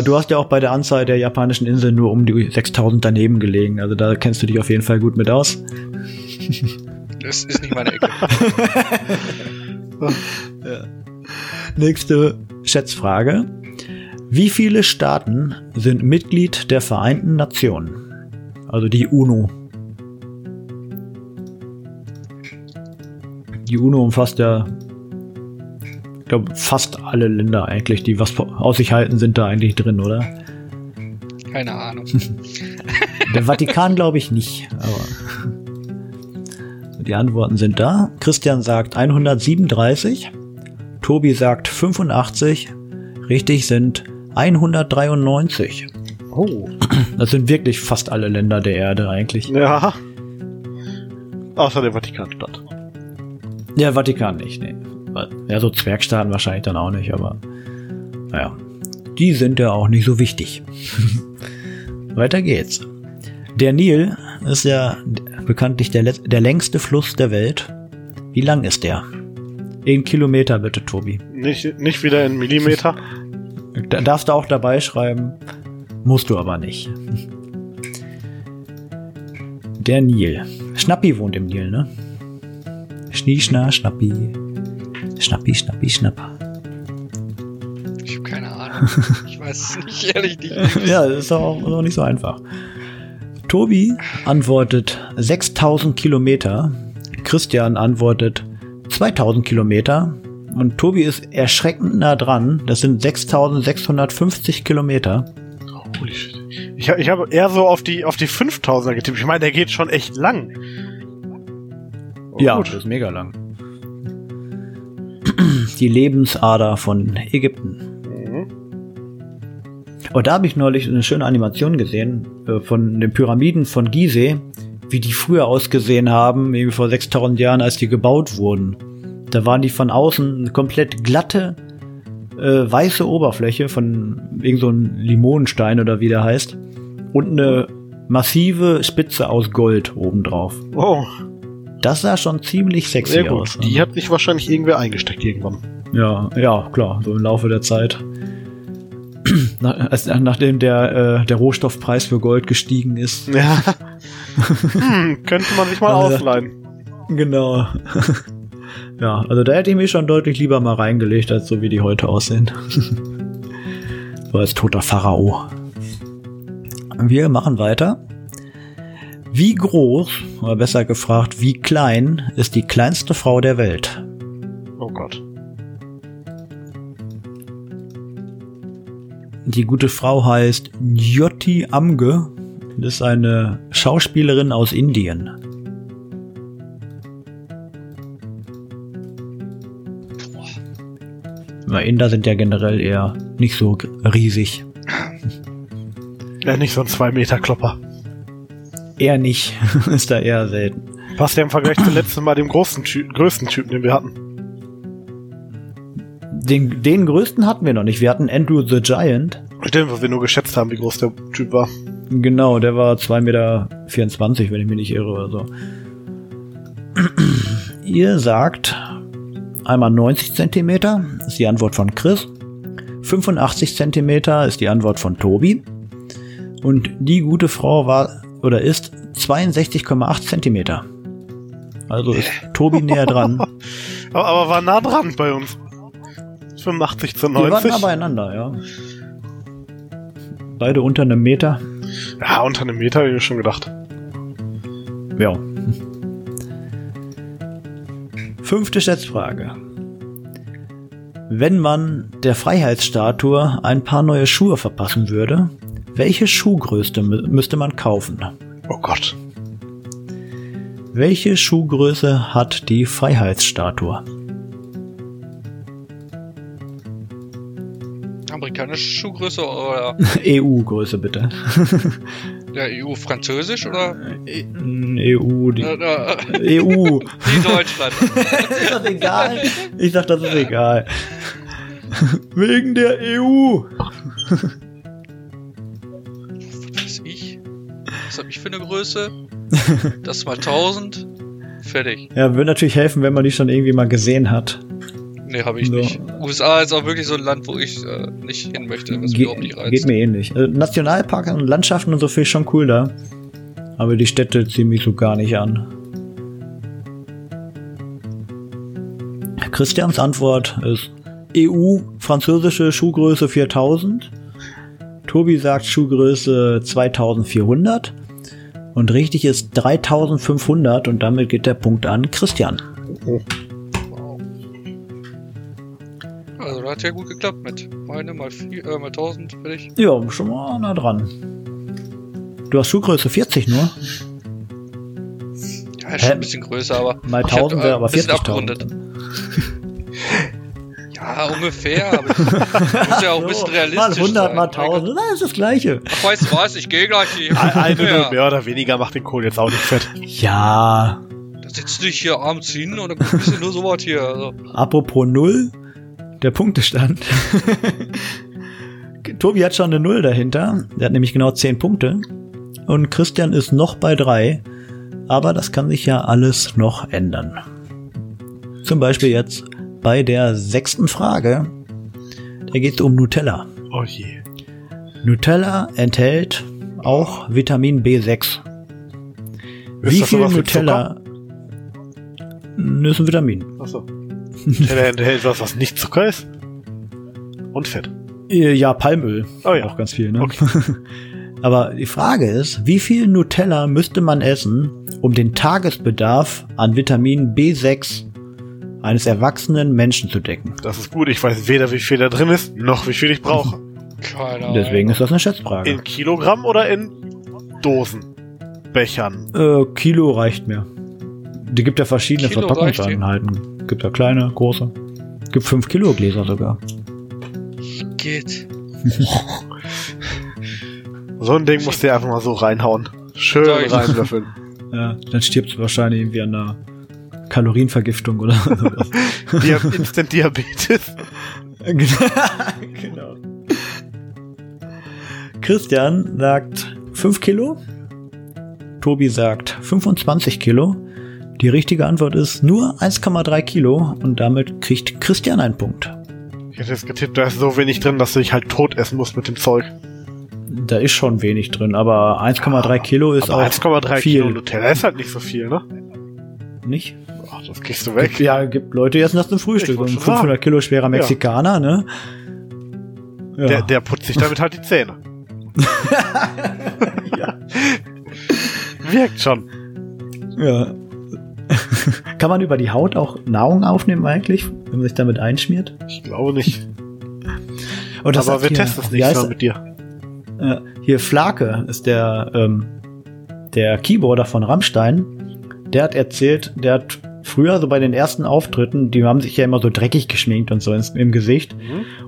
Du hast ja auch bei der Anzahl der japanischen Inseln nur um die 6000 daneben gelegen. Also da kennst du dich auf jeden Fall gut mit aus. Das ist nicht meine Ecke. Nächste Schätzfrage. Wie viele Staaten sind Mitglied der Vereinten Nationen? Also die UNO. Die UNO umfasst ja, glaube, fast alle Länder eigentlich, die was aus sich halten, sind da eigentlich drin, oder? Keine Ahnung. Der Vatikan glaube ich nicht, aber die Antworten sind da. Christian sagt 137, Tobi sagt 85, richtig sind 193. Oh. Das sind wirklich fast alle Länder der Erde eigentlich. Ja. Außer der Vatikanstadt. Der Vatikan nicht, nee. Ja, so Zwergstaaten wahrscheinlich dann auch nicht, aber naja. Die sind ja auch nicht so wichtig. Weiter geht's. Der Nil ist ja bekanntlich der, der längste Fluss der Welt. Wie lang ist der? In Kilometer bitte, Tobi. Nicht, nicht wieder in Millimeter. Da darfst du auch dabei schreiben, musst du aber nicht. Der Nil. Schnappi wohnt im Nil, ne? Schnieschna, Schnappi. Schnappi, Schnappi, Schnapp. Ich habe keine Ahnung. Ich weiß es nicht, ehrlich nicht. ja, das ist auch, auch nicht so einfach. Tobi antwortet 6000 Kilometer. Christian antwortet 2000 Kilometer. Und Tobi ist erschreckend nah dran. Das sind 6650 Kilometer. Holy shit. Ich, ich habe eher so auf die, auf die 5000er getippt. Ich meine, der geht schon echt lang. Oh, ja, gut. das ist mega lang. Die Lebensader von Ägypten. Mhm. Und da habe ich neulich eine schöne Animation gesehen äh, von den Pyramiden von Gizeh, wie die früher ausgesehen haben, irgendwie vor 6000 Jahren, als die gebaut wurden. Da waren die von außen eine komplett glatte, äh, weiße Oberfläche von irgend so einem Limonenstein oder wie der heißt. Und eine massive Spitze aus Gold obendrauf. Oh, Das sah schon ziemlich sexy sehr gut. aus. Die hat sich wahrscheinlich irgendwer eingesteckt irgendwann. Ja, ja, klar, so im Laufe der Zeit. Nach, als, nachdem der, äh, der Rohstoffpreis für Gold gestiegen ist. Ja. hm, könnte man sich mal Also- ausleihen. Genau. ja, also da hätte ich mich schon deutlich lieber mal reingelegt, als so wie die heute aussehen. so als toter Pharao. Wir machen weiter. Wie groß, oder besser gefragt, wie klein ist die kleinste Frau der Welt? Oh Gott. Die gute Frau heißt Jyoti Amge. Das ist eine Schauspielerin aus Indien. Na, Inder sind ja generell eher nicht so riesig. Ja, nicht so ein 2 Meter Klopper. Eher nicht. ist da eher selten. Passt ja im Vergleich zum letzten Mal dem großen Ty größten Typen, den wir hatten. Den, den größten hatten wir noch nicht. Wir hatten Andrew the Giant. Stimmt, weil wir nur geschätzt haben, wie groß der Typ war. Genau, der war 2,24 Meter, wenn ich mich nicht irre oder so. Ihr sagt einmal 90 Zentimeter, ist die Antwort von Chris. 85 Zentimeter ist die Antwort von Tobi. Und die gute Frau war oder ist 62,8 Zentimeter. Also ist Tobi näher dran. Aber, aber war nah dran bei uns. 85 zu Die waren 90. nah beieinander, ja. Beide unter einem Meter. ja, unter einem Meter, hab ich schon gedacht. Ja. Fünfte Schätzfrage. Wenn man der Freiheitsstatue ein paar neue Schuhe verpassen würde, welche Schuhgröße mü- müsste man kaufen? Oh Gott. Welche Schuhgröße hat die Freiheitsstatue? Amerikanische Schuhgröße oder EU-Größe bitte. der EU französisch oder EU, die äh, äh, EU. die Deutschland? ist das egal? Ich sag, das ist egal. Wegen der E EU. Was hab ich für eine Größe? Das mal 1000. Fertig. Ja, würde natürlich helfen, wenn man die schon irgendwie mal gesehen hat. Nee, habe ich So. nicht. USA ist auch wirklich so ein Land, wo ich äh, nicht hin möchte, was Ge überhaupt nicht reizt. geht mir ähnlich. Also Nationalparks und Landschaften und so viel ist schon cool da. Aber die Städte ziehen mich so gar nicht an. Christians Antwort ist EU, französische Schuhgröße 4000. Tobi sagt Schuhgröße 2400. Und richtig ist 3500 und damit geht der Punkt an Christian. Wow. Also, das hat ja gut geklappt mit meine mal, vier, äh, mal 1000 fertig. Ja, schon mal nah dran. Du hast Schuhgröße 40 nur. Ja, ist schon ein bisschen größer, aber. Mal ich hab, 1000 äh, wäre aber ein bisschen 40.000. Ja, ungefähr. Aber muss ja auch ein bisschen realistisch Mal 100, sein. mal 1000, das ist das Gleiche. Ach, weißt du was, ich gehe gleich hier. Eine mehr oder weniger macht den Kohl jetzt auch nicht fett. Ja, Da sitzt du dich hier abends hin und dann guckst du nur so was hier. Also, apropos Null, der Punktestand. Tobi hat schon eine Null dahinter. Der hat nämlich genau 10 Punkte. Und Christian ist noch bei 3. Aber das kann sich ja alles noch ändern. Zum Beispiel jetzt bei der sechsten Frage. Da geht es um Nutella. Oh je. Nutella enthält auch Vitamin B6. Wie das viel wie Nutella? Nö, ist ein Vitamin. Achso. Der enthält was, was nicht Zucker ist. Und Fett. Äh, Ja, Palmöl. Oh ja. Auch ganz viel, ne? Okay. Aber die Frage ist, wie viel Nutella müsste man essen, um den Tagesbedarf an Vitamin B6 eines erwachsenen Menschen zu decken? Das ist gut. Ich weiß weder, wie viel da drin ist, noch wie viel ich brauche. Keine Ahnung. Deswegen ist das eine Schätzfrage. In Kilogramm oder in Dosen? Bechern. Äh, Kilo reicht mir. Die gibt ja verschiedene Kilo Verpackungseinheiten. Gibt ja kleine, große. Gibt 5 Kilo Gläser sogar. Geht. So ein Ding musst du dir einfach mal so reinhauen. Schön reinlöffeln. Ja, dann stirbst du wahrscheinlich irgendwie an einer Kalorienvergiftung oder sowas. Dia Instant Diabetes. genau. Christian sagt 5 Kilo. Tobi sagt 25 Kilo. Die richtige Antwort ist nur 1,3 Kilo und damit kriegt Christian einen Punkt. Ich hätte jetzt getippt, da ist so wenig drin, dass du dich halt tot essen musst mit dem Zeug. Da ist schon wenig drin, aber 1,3 Kilo ist Aber auch 1,3 viel. Kilo Nutella ist halt nicht so viel, ne? nicht. Das kriegst du weg. Ja, gibt Leute, die essen das zum Frühstück. Schon 500 sagen. Kilo schwerer Mexikaner, ne? Ja. Der, der putzt sich damit halt die Zähne. Wirkt schon. ja. Kann man über die Haut auch Nahrung aufnehmen eigentlich, wenn man sich damit einschmiert? Ich glaube nicht. Und das Aber wir hier- testen es nicht heißt mal mit dir. Äh, hier Flake ist der, ähm, der Keyboarder von Rammstein. Der hat erzählt, der hat früher so bei den ersten Auftritten, die haben sich ja immer so dreckig geschminkt und so ins, im Gesicht.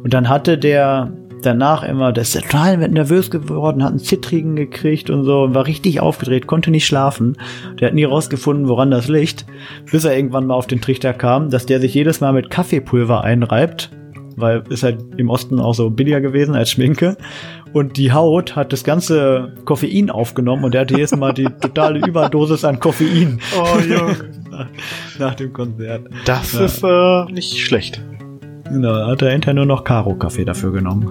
Und dann hatte der danach immer, der ist total nervös geworden, hat einen Zittrigen gekriegt und so, und war richtig aufgedreht, konnte nicht schlafen. Der hat nie rausgefunden, woran das liegt, bis er irgendwann mal auf den Trichter kam, dass der sich jedes Mal mit Kaffeepulver einreibt, weil ist halt im Osten auch so billiger gewesen als Schminke. Und die Haut hat das ganze Koffein aufgenommen und der hatte jedes Mal die totale Überdosis an Koffein Oh, Junge. Nach, nach dem Konzert. Das Ja. ist äh, nicht schlecht. Genau, da hat er hinterher nur noch Karo-Kaffee dafür genommen.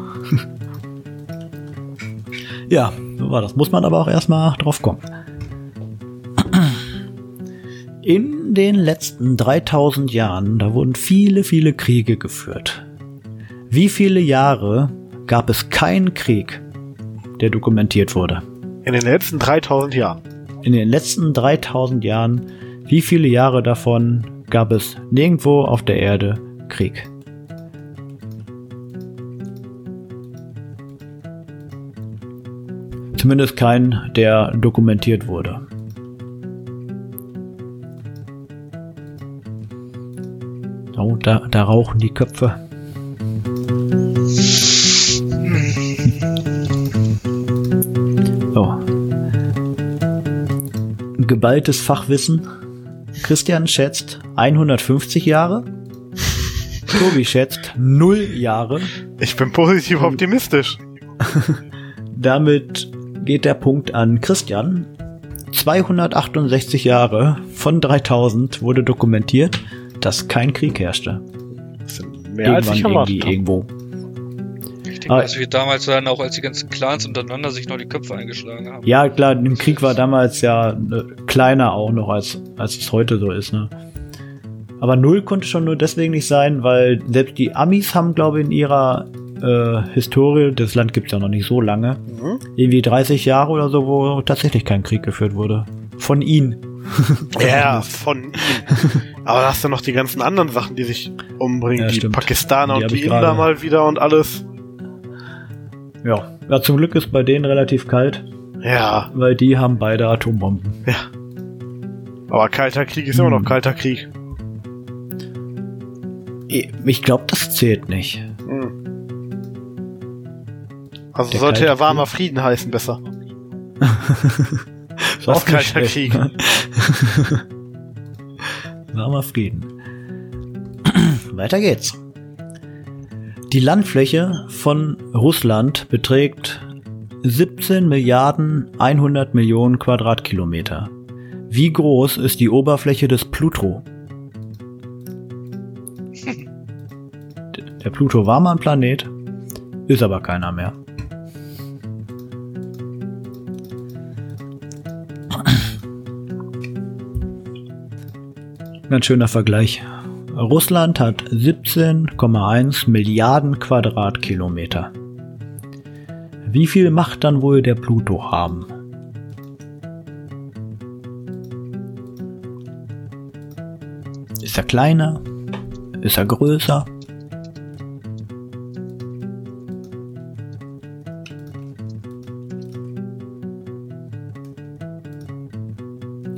ja, so war das. Muss man aber auch erstmal drauf kommen. In den letzten 3000 Jahren, da wurden viele, viele Kriege geführt. Wie viele Jahre gab es keinen Krieg, der dokumentiert wurde? In den letzten 3000 Jahren. In den letzten 3000 Jahren, wie viele Jahre davon gab es nirgendwo auf der Erde Krieg? Zumindest kein, der dokumentiert wurde. Oh, da, da rauchen die Köpfe. Oh. Geballtes Fachwissen. Christian schätzt 150 Jahre. Tobi schätzt 0 Jahre. Ich bin positiv optimistisch. Damit geht der Punkt an Christian. 268 Jahre von 3000 wurde dokumentiert, dass kein Krieg herrschte. Das sind mehr als ich Irgendwann erwartet irgendwie irgendwo. Ich denke, Ah. das wird damals sein, auch als die ganzen Clans untereinander sich noch die Köpfe eingeschlagen haben. Ja, klar, ein Krieg war damals ja äh, kleiner auch noch, als, als es heute so ist. Ne? Aber null konnte schon nur deswegen nicht sein, weil selbst die Amis haben, glaube ich, in ihrer äh, Historie, das Land gibt's ja noch nicht so lange, Mhm. irgendwie 30 Jahre oder so, wo tatsächlich kein Krieg geführt wurde. Von ihnen. Ja, von ihm. Aber da hast du noch die ganzen anderen Sachen, die sich umbringen. Ja, die stimmt. Pakistaner Die und die Inder mal wieder und alles. Ja. ja, zum Glück ist bei denen relativ kalt, Ja, weil die haben beide Atombomben. aber kalter Krieg ist immer Hm. noch kalter Krieg. Ich glaube, das zählt nicht. Mhm. Also Der sollte er warmer Frieden heißen besser. Was auch kalter schlecht, Krieg. ne? Warmer Frieden. Weiter geht's. Die Landfläche von Russland beträgt 17 Milliarden 100 Millionen Quadratkilometer. Wie groß ist die Oberfläche des Pluto? Der Pluto war mal ein Planet, ist aber keiner mehr. Ganz schöner Vergleich. Russland hat 17,1 Milliarden Quadratkilometer. Wie viel Macht dann wohl der Pluto haben? Ist er kleiner? Ist er größer?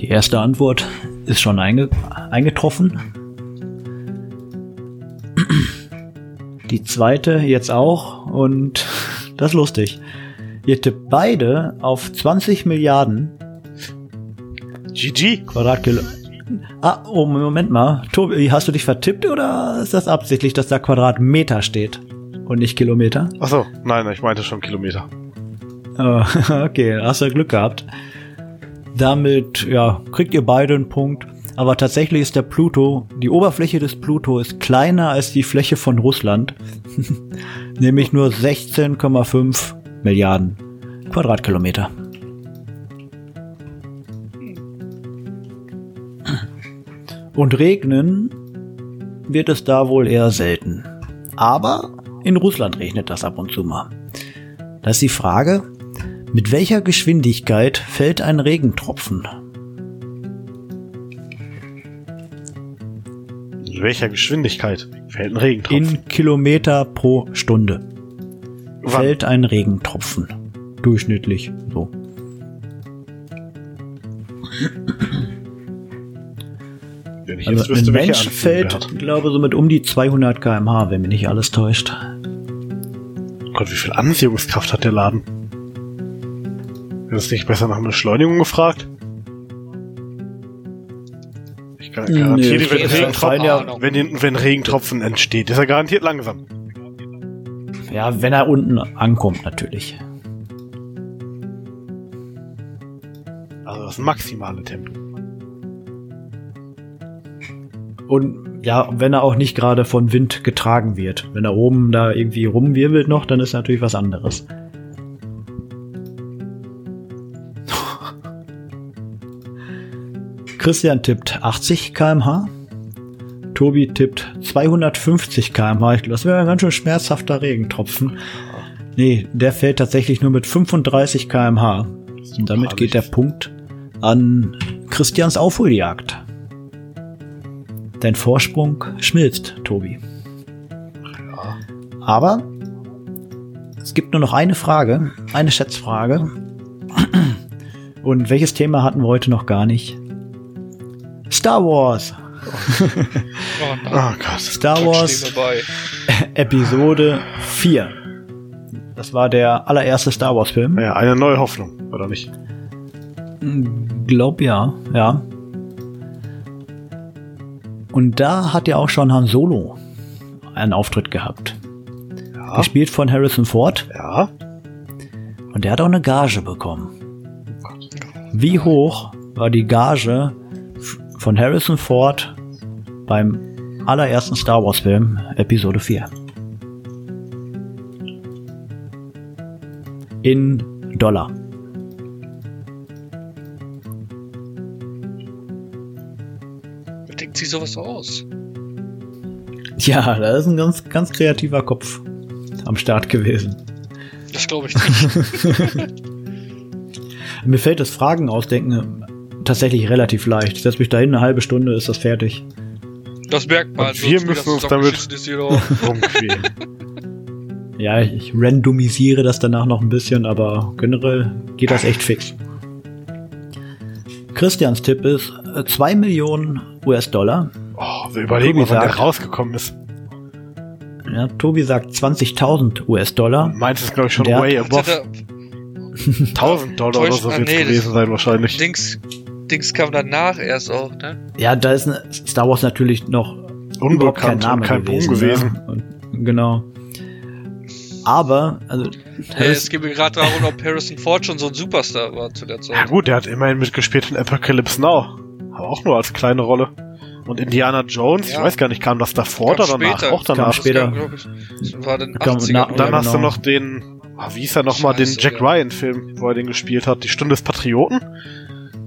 Die erste Antwort ist schon einge eingetroffen. Die zweite jetzt auch und das ist lustig. Ihr tippt beide auf 20 Milliarden GG. Quadratkilo. Ah, oh, Moment mal. Tobi, hast du dich vertippt oder ist das absichtlich, dass da Quadratmeter steht und nicht Kilometer? Achso, nein, ich meinte schon Kilometer. Oh, okay, hast du Glück gehabt. Damit, ja, kriegt ihr beide einen Punkt. Aber tatsächlich ist der Pluto, die Oberfläche des Pluto ist kleiner als die Fläche von Russland. Nämlich nur 16,5 Milliarden Quadratkilometer. Und regnen wird es da wohl eher selten. Aber in Russland regnet das ab und zu mal. Da ist die Frage, mit welcher Geschwindigkeit fällt ein Regentropfen? In welcher Geschwindigkeit fällt ein Regentropfen? In Kilometer pro Stunde Wann? fällt ein Regentropfen. Durchschnittlich so. Wenn ich Also jetzt wüsste, ein Mensch fällt, glaube so mit um die 200 km/h, wenn mich nicht alles täuscht. Gott, wie viel Anziehungskraft hat der Laden? Ist es nicht besser nach einer Beschleunigung gefragt? Kann Nee, wenn, Regentropfen, ja- wenn, wenn Regentropfen entsteht, ist er garantiert langsam. Ja, wenn er unten ankommt natürlich. Also das maximale Tempo. Und ja, wenn er auch nicht gerade von Wind getragen wird. Wenn er oben da irgendwie rumwirbelt noch, dann ist natürlich was anderes. Christian tippt 80 km/h. Tobi tippt 250 km/h. Das wäre ein ganz schön schmerzhafter Regentropfen. Nee, der fällt tatsächlich nur mit 35 km/h. Und damit geht der Punkt an Christians Aufholjagd. Dein Vorsprung schmilzt, Tobi. Aber es gibt nur noch eine Frage, eine Schätzfrage. Und welches Thema hatten wir heute noch gar nicht? Star Wars. Oh. Oh Gott. Star Wars. Episode 4. Das war der allererste Star Wars Film. Ja, eine neue Hoffnung, oder nicht? Glaub ja, ja. Und da hat ja auch schon Han Solo einen Auftritt gehabt. Ja. Gespielt von Harrison Ford. Ja. Und der hat auch eine Gage bekommen. Wie hoch war die Gage von Harrison Ford beim allerersten Star Wars Film, Episode 4? In Dollar. Wer denkt sich sowas aus? Ja, da ist ein ganz, ganz kreativer Kopf am Start gewesen. Das glaube ich nicht. Mir fällt das Fragen ausdenken tatsächlich relativ leicht. Setz mich dahin, eine halbe Stunde ist das fertig. Das merkt man. Und wir wie müssen das uns damit-. Rumquälen. Ja, ich randomisiere das danach noch ein bisschen, aber generell geht das echt fix. Christians Tipp ist 2 Millionen US-Dollar. oh, wir überlegen Tobi mal, wann der sagt- rausgekommen ist. Ja, Tobi sagt 20.000 US-Dollar. Meins ist, glaube ich, schon Der- way above der 1000 Dollar oder so ah, wird's nee, das- gewesen sein wahrscheinlich. Dings, Dings kam danach erst auch, ne? Ja, da ist ne- Star Wars natürlich noch überhaupt kein Unbekannt Name und kein gewesen. Boom gewesen. Ne? Und, genau. Aber, also, Hey, es geht mir gerade darum, ob Harrison Ford schon so ein Superstar war zu der Ja Zeit. gut, der hat immerhin mitgespielt in Apocalypse Now. Aber auch nur als kleine Rolle. Und Indiana Jones, ich Ja. weiß gar nicht, kam das davor oder Kam danach? später. Auch Kam danach. später. Das, ich, das war den Kam 80er. na- Und dann Ja, hast du genau. noch den, ah, wie hieß er nochmal, den Jack ja. Ryan-Film, wo er den gespielt hat. Die Stunde des Patrioten?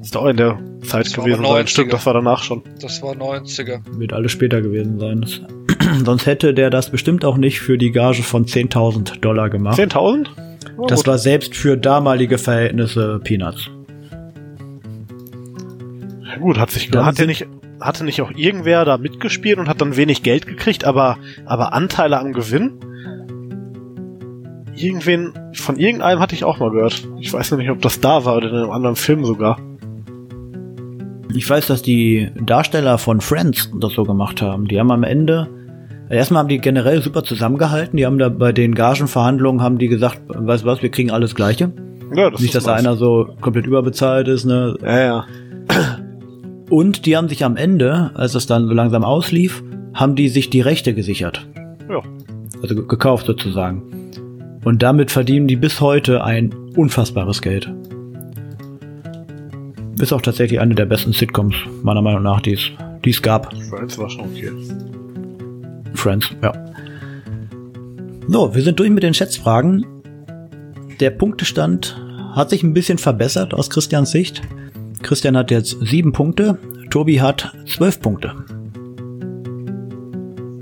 Ist doch auch in der Zeit Das war gewesen sein. Stimmt, 90er. das war danach schon. Das war 90er. wird alles später gewesen sein. Sonst hätte der das bestimmt auch nicht für die Gage von 10.000 Dollar gemacht. 10.000? Oh, Das gut. war selbst für damalige Verhältnisse Peanuts. Ja, gut, hat sich, hat der nicht, hatte nicht auch irgendwer da mitgespielt und hat dann wenig Geld gekriegt, aber, aber Anteile am Gewinn? Irgendwen, von irgendeinem hatte ich auch mal gehört. Ich weiß noch nicht, ob das da war oder in einem anderen Film sogar. Ich weiß, dass die Darsteller von Friends das so gemacht haben. Die haben am Ende, erstmal haben die generell super zusammengehalten. Die haben da bei den Gagenverhandlungen haben die gesagt, weißt du was, wir kriegen alles Gleiche. Ja, das Nicht, dass da einer so komplett überbezahlt ist, ne? Ja, ja. Und die haben sich am Ende, als es dann so langsam auslief, haben die sich die Rechte gesichert. Ja. Also ge- gekauft sozusagen. Und damit verdienen die bis heute ein unfassbares Geld. Ist auch tatsächlich eine der besten Sitcoms, meiner Meinung nach, die es, gab. Friends war schon okay. Friends, ja. So, wir sind durch mit den Schätzfragen. Der Punktestand hat sich ein bisschen verbessert aus Christians Sicht. Christian hat jetzt sieben Punkte, Tobi hat zwölf Punkte.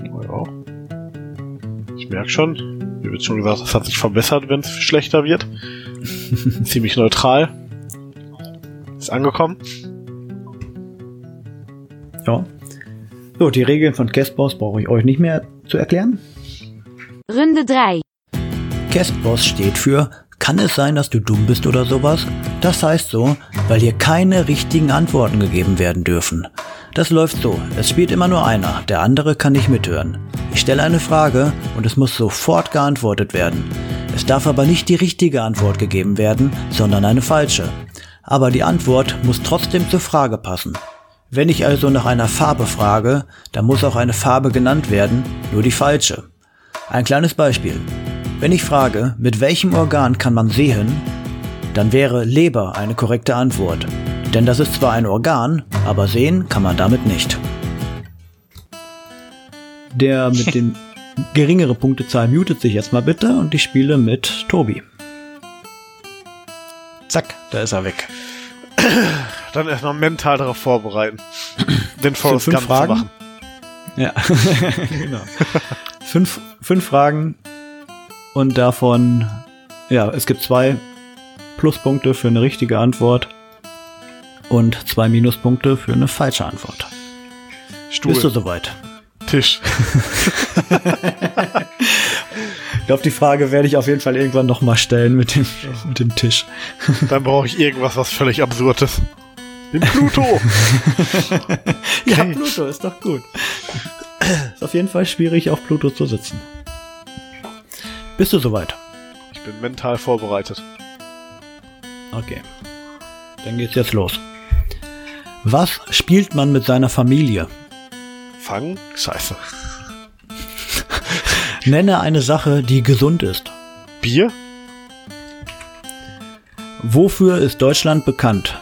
Ja. Ich merke schon, wie wird schon gesagt, es hat sich verbessert, wenn es schlechter wird. Ziemlich neutral. Ist angekommen. Ja. So, die Regeln von Castboss brauche ich euch nicht mehr zu erklären. Runde 3. Castboss steht für Kann es sein, dass du dumm bist oder sowas? Das heißt so, weil hier keine richtigen Antworten gegeben werden dürfen. Das läuft so, es spielt immer nur einer, der andere kann nicht mithören. Ich stelle eine Frage und es muss sofort geantwortet werden. Es darf aber nicht die richtige Antwort gegeben werden, sondern eine falsche. Aber die Antwort muss trotzdem zur Frage passen. Wenn ich also nach einer Farbe frage, dann muss auch eine Farbe genannt werden, nur die falsche. Ein kleines Beispiel. Wenn ich frage, mit welchem Organ kann man sehen, dann wäre Leber eine korrekte Antwort. Denn das ist zwar ein Organ, aber sehen kann man damit nicht. Der mit den geringere Punktezahl mutet sich jetzt mal bitte und ich spiele mit Tobi. Zack, da ist er weg. Dann erstmal mental darauf vorbereiten. Den Forrest fünf Gump Fragen? zu machen. Ja, genau. fünf, fünf Fragen und davon, ja, es gibt zwei Pluspunkte für eine richtige Antwort und zwei Minuspunkte für eine falsche Antwort. Stuhl, Bist du soweit? Tisch. Ich glaube, die Frage werde ich auf jeden Fall irgendwann nochmal stellen mit dem, mit dem Tisch. Dann brauche ich irgendwas, was völlig Absurdes. Den Pluto! Ja, Okay. Pluto ist doch gut. Ist auf jeden Fall schwierig, auf Pluto zu sitzen. Bist du soweit? Ich bin mental vorbereitet. Okay. Dann geht's jetzt los. Was spielt man mit seiner Familie? Fangen? Scheiße. Nenne eine Sache, die gesund ist. Bier? Wofür ist Deutschland bekannt?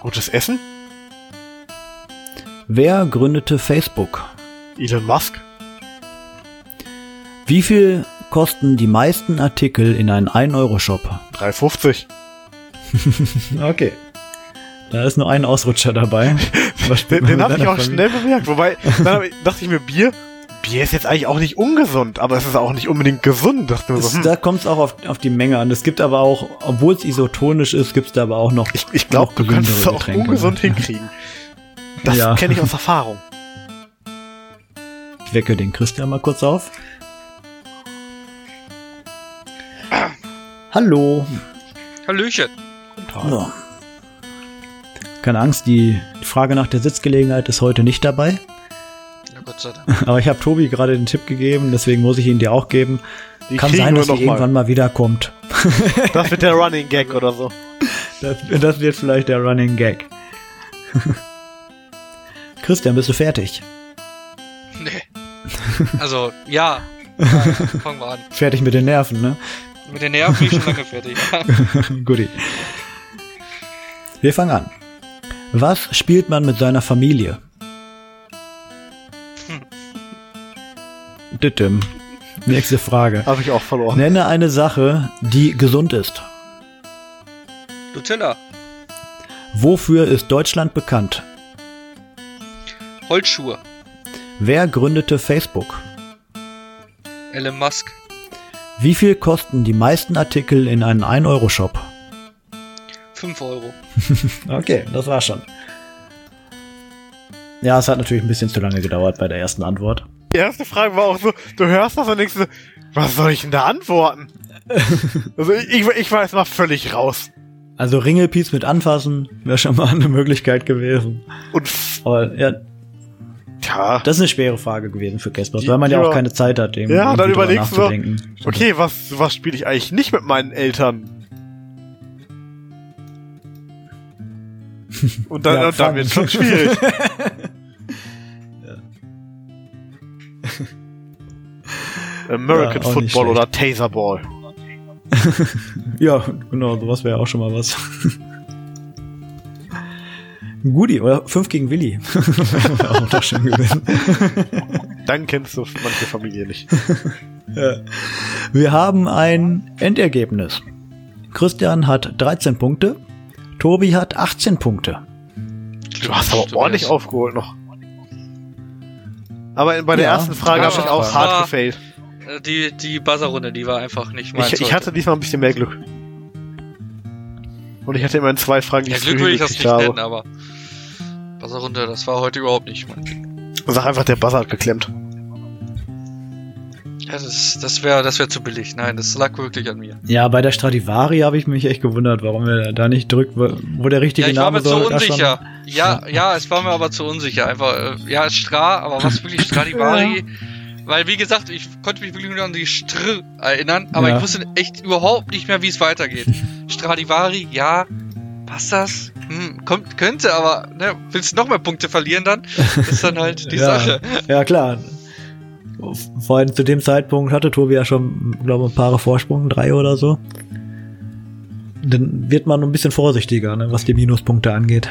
Gutes Essen? Wer gründete Facebook? Elon Musk? Wie viel kosten die meisten Artikel in einem 1-Euro-Shop? 3,50. Okay. Da ist nur ein Ausrutscher dabei. Den, den habe ich auch schnell bemerkt. Wobei, dann ich, dachte ich mir, Bier? Bier ist jetzt eigentlich auch nicht ungesund, aber es ist auch nicht unbedingt gesund. Dachte mir so, hm, da kommt es auch auf, auf die Menge an. Es gibt aber auch, obwohl es isotonisch ist, gibt es da aber auch noch. ich, ich glaube, du kannst es auch Getränke. ungesund hinkriegen. Das Ja. kenne ich aus Erfahrung. Ich wecke den Christian mal kurz auf. Hallo. Hallöchen. So. Keine Angst, die Frage nach der Sitzgelegenheit ist heute nicht dabei. Ja, Gott sei Dank. Aber ich habe Tobi gerade den Tipp gegeben, deswegen muss ich ihn dir auch geben. Die Kann sein, dass sie noch irgendwann mal. wiederkommt. Das wird der Running Gag oder so. Das, das wird vielleicht der Running Gag. Christian, bist du fertig? Nee. Also, ja. Fangen wir an. Fertig mit den Nerven, ne? Mit den Nerven bin ich schon lange fertig. Guti. Wir fangen an. Was spielt man mit seiner Familie? Dittim. Nächste Frage. Habe ich auch verloren. Nenne eine Sache, die gesund ist. Nutella. Wofür ist Deutschland bekannt? Holzschuhe. Wer gründete Facebook? Elon Musk. Wie viel kosten die meisten Artikel in einem 1-Euro-Shop? 5 Euro. Okay, das war schon. Ja, es hat natürlich ein bisschen zu lange gedauert bei der ersten Antwort. Die erste Frage war auch so, du hörst das und denkst so, was soll ich denn da antworten? also ich, ich, war jetzt mal völlig raus. Also Ringelpiez mit anfassen wäre schon mal eine Möglichkeit gewesen. Und Aber ja, ja, das ist eine schwere Frage gewesen für Casper, weil man ja Ja. auch keine Zeit hat, dem Ja, dann überlegst du okay, was, was spiele ich eigentlich nicht mit meinen Eltern? Und dann, Ja, und dann wird schon schwierig. American Ja, Football oder Taserball. Ja, genau, sowas wäre auch schon mal was. Guti, oder 5 gegen Willi. Wäre auch doch schön gewesen. Dann kennst du manche Familie nicht. Wir haben ein Endergebnis. Christian hat 13 Punkte, Tobi hat 18 Punkte. Du hast aber ordentlich aufgeholt noch. Aber bei der Ja, ersten Frage habe ich auch hart gefailt. Äh, Die, die Buzzerrunde, die war einfach nicht mein Ich, ich hatte diesmal ein bisschen mehr Glück. Und ich hatte immer in zwei Fragen, die ja, ich Glück will ich das nicht habe. nennen, aber Buzzerrunde, das war heute überhaupt nicht mein Ding. Sag einfach, der Buzzer hat geklemmt. Ja, das, das wäre das wär zu billig. Nein, das lag wirklich an mir. Ja, bei der Stradivari habe ich mich echt gewundert, warum er da nicht drückt, wo der richtige Ja, ich war Name mir zu unsicher. Ja, ja, es war mir aber zu unsicher. Einfach, äh, ja, Stra, aber was wirklich Stradivari? Weil, wie gesagt, ich konnte mich wirklich nur an die Str erinnern, aber Ja. ich wusste echt überhaupt nicht mehr, wie es weitergeht. Stradivari, ja, passt das? Hm, kommt, könnte, aber ne, willst du noch mehr Punkte verlieren dann? Das ist dann halt die ja, Sache. Ja, klar. Vor allem zu dem Zeitpunkt hatte Tobi ja schon, glaube ich, ein paar Vorsprung, drei oder so. Dann wird man ein bisschen vorsichtiger, ne, was die Minuspunkte angeht.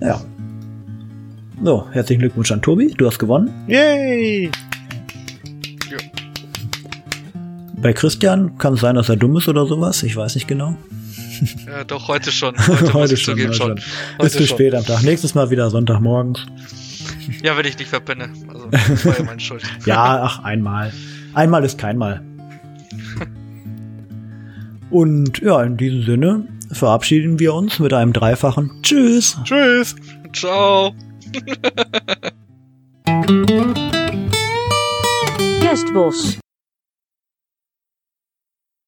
Ja. So, herzlichen Glückwunsch an Tobi, du hast gewonnen. Yay! Bei Christian kann es sein, dass er dumm ist oder sowas, ich weiß nicht genau. Ja, doch, heute schon. Heute, ich zugeben heute schon. Ist Heute zu schon. spät am Tag. Nächstes Mal wieder Sonntagmorgens. Ja, wenn ich nicht verpenne. Also, das war ja meine Schuld. Ja, ach, einmal. Einmal ist kein Mal. Und ja, in diesem Sinne verabschieden wir uns mit einem dreifachen Tschüss. Tschüss! Ciao. Guest boss.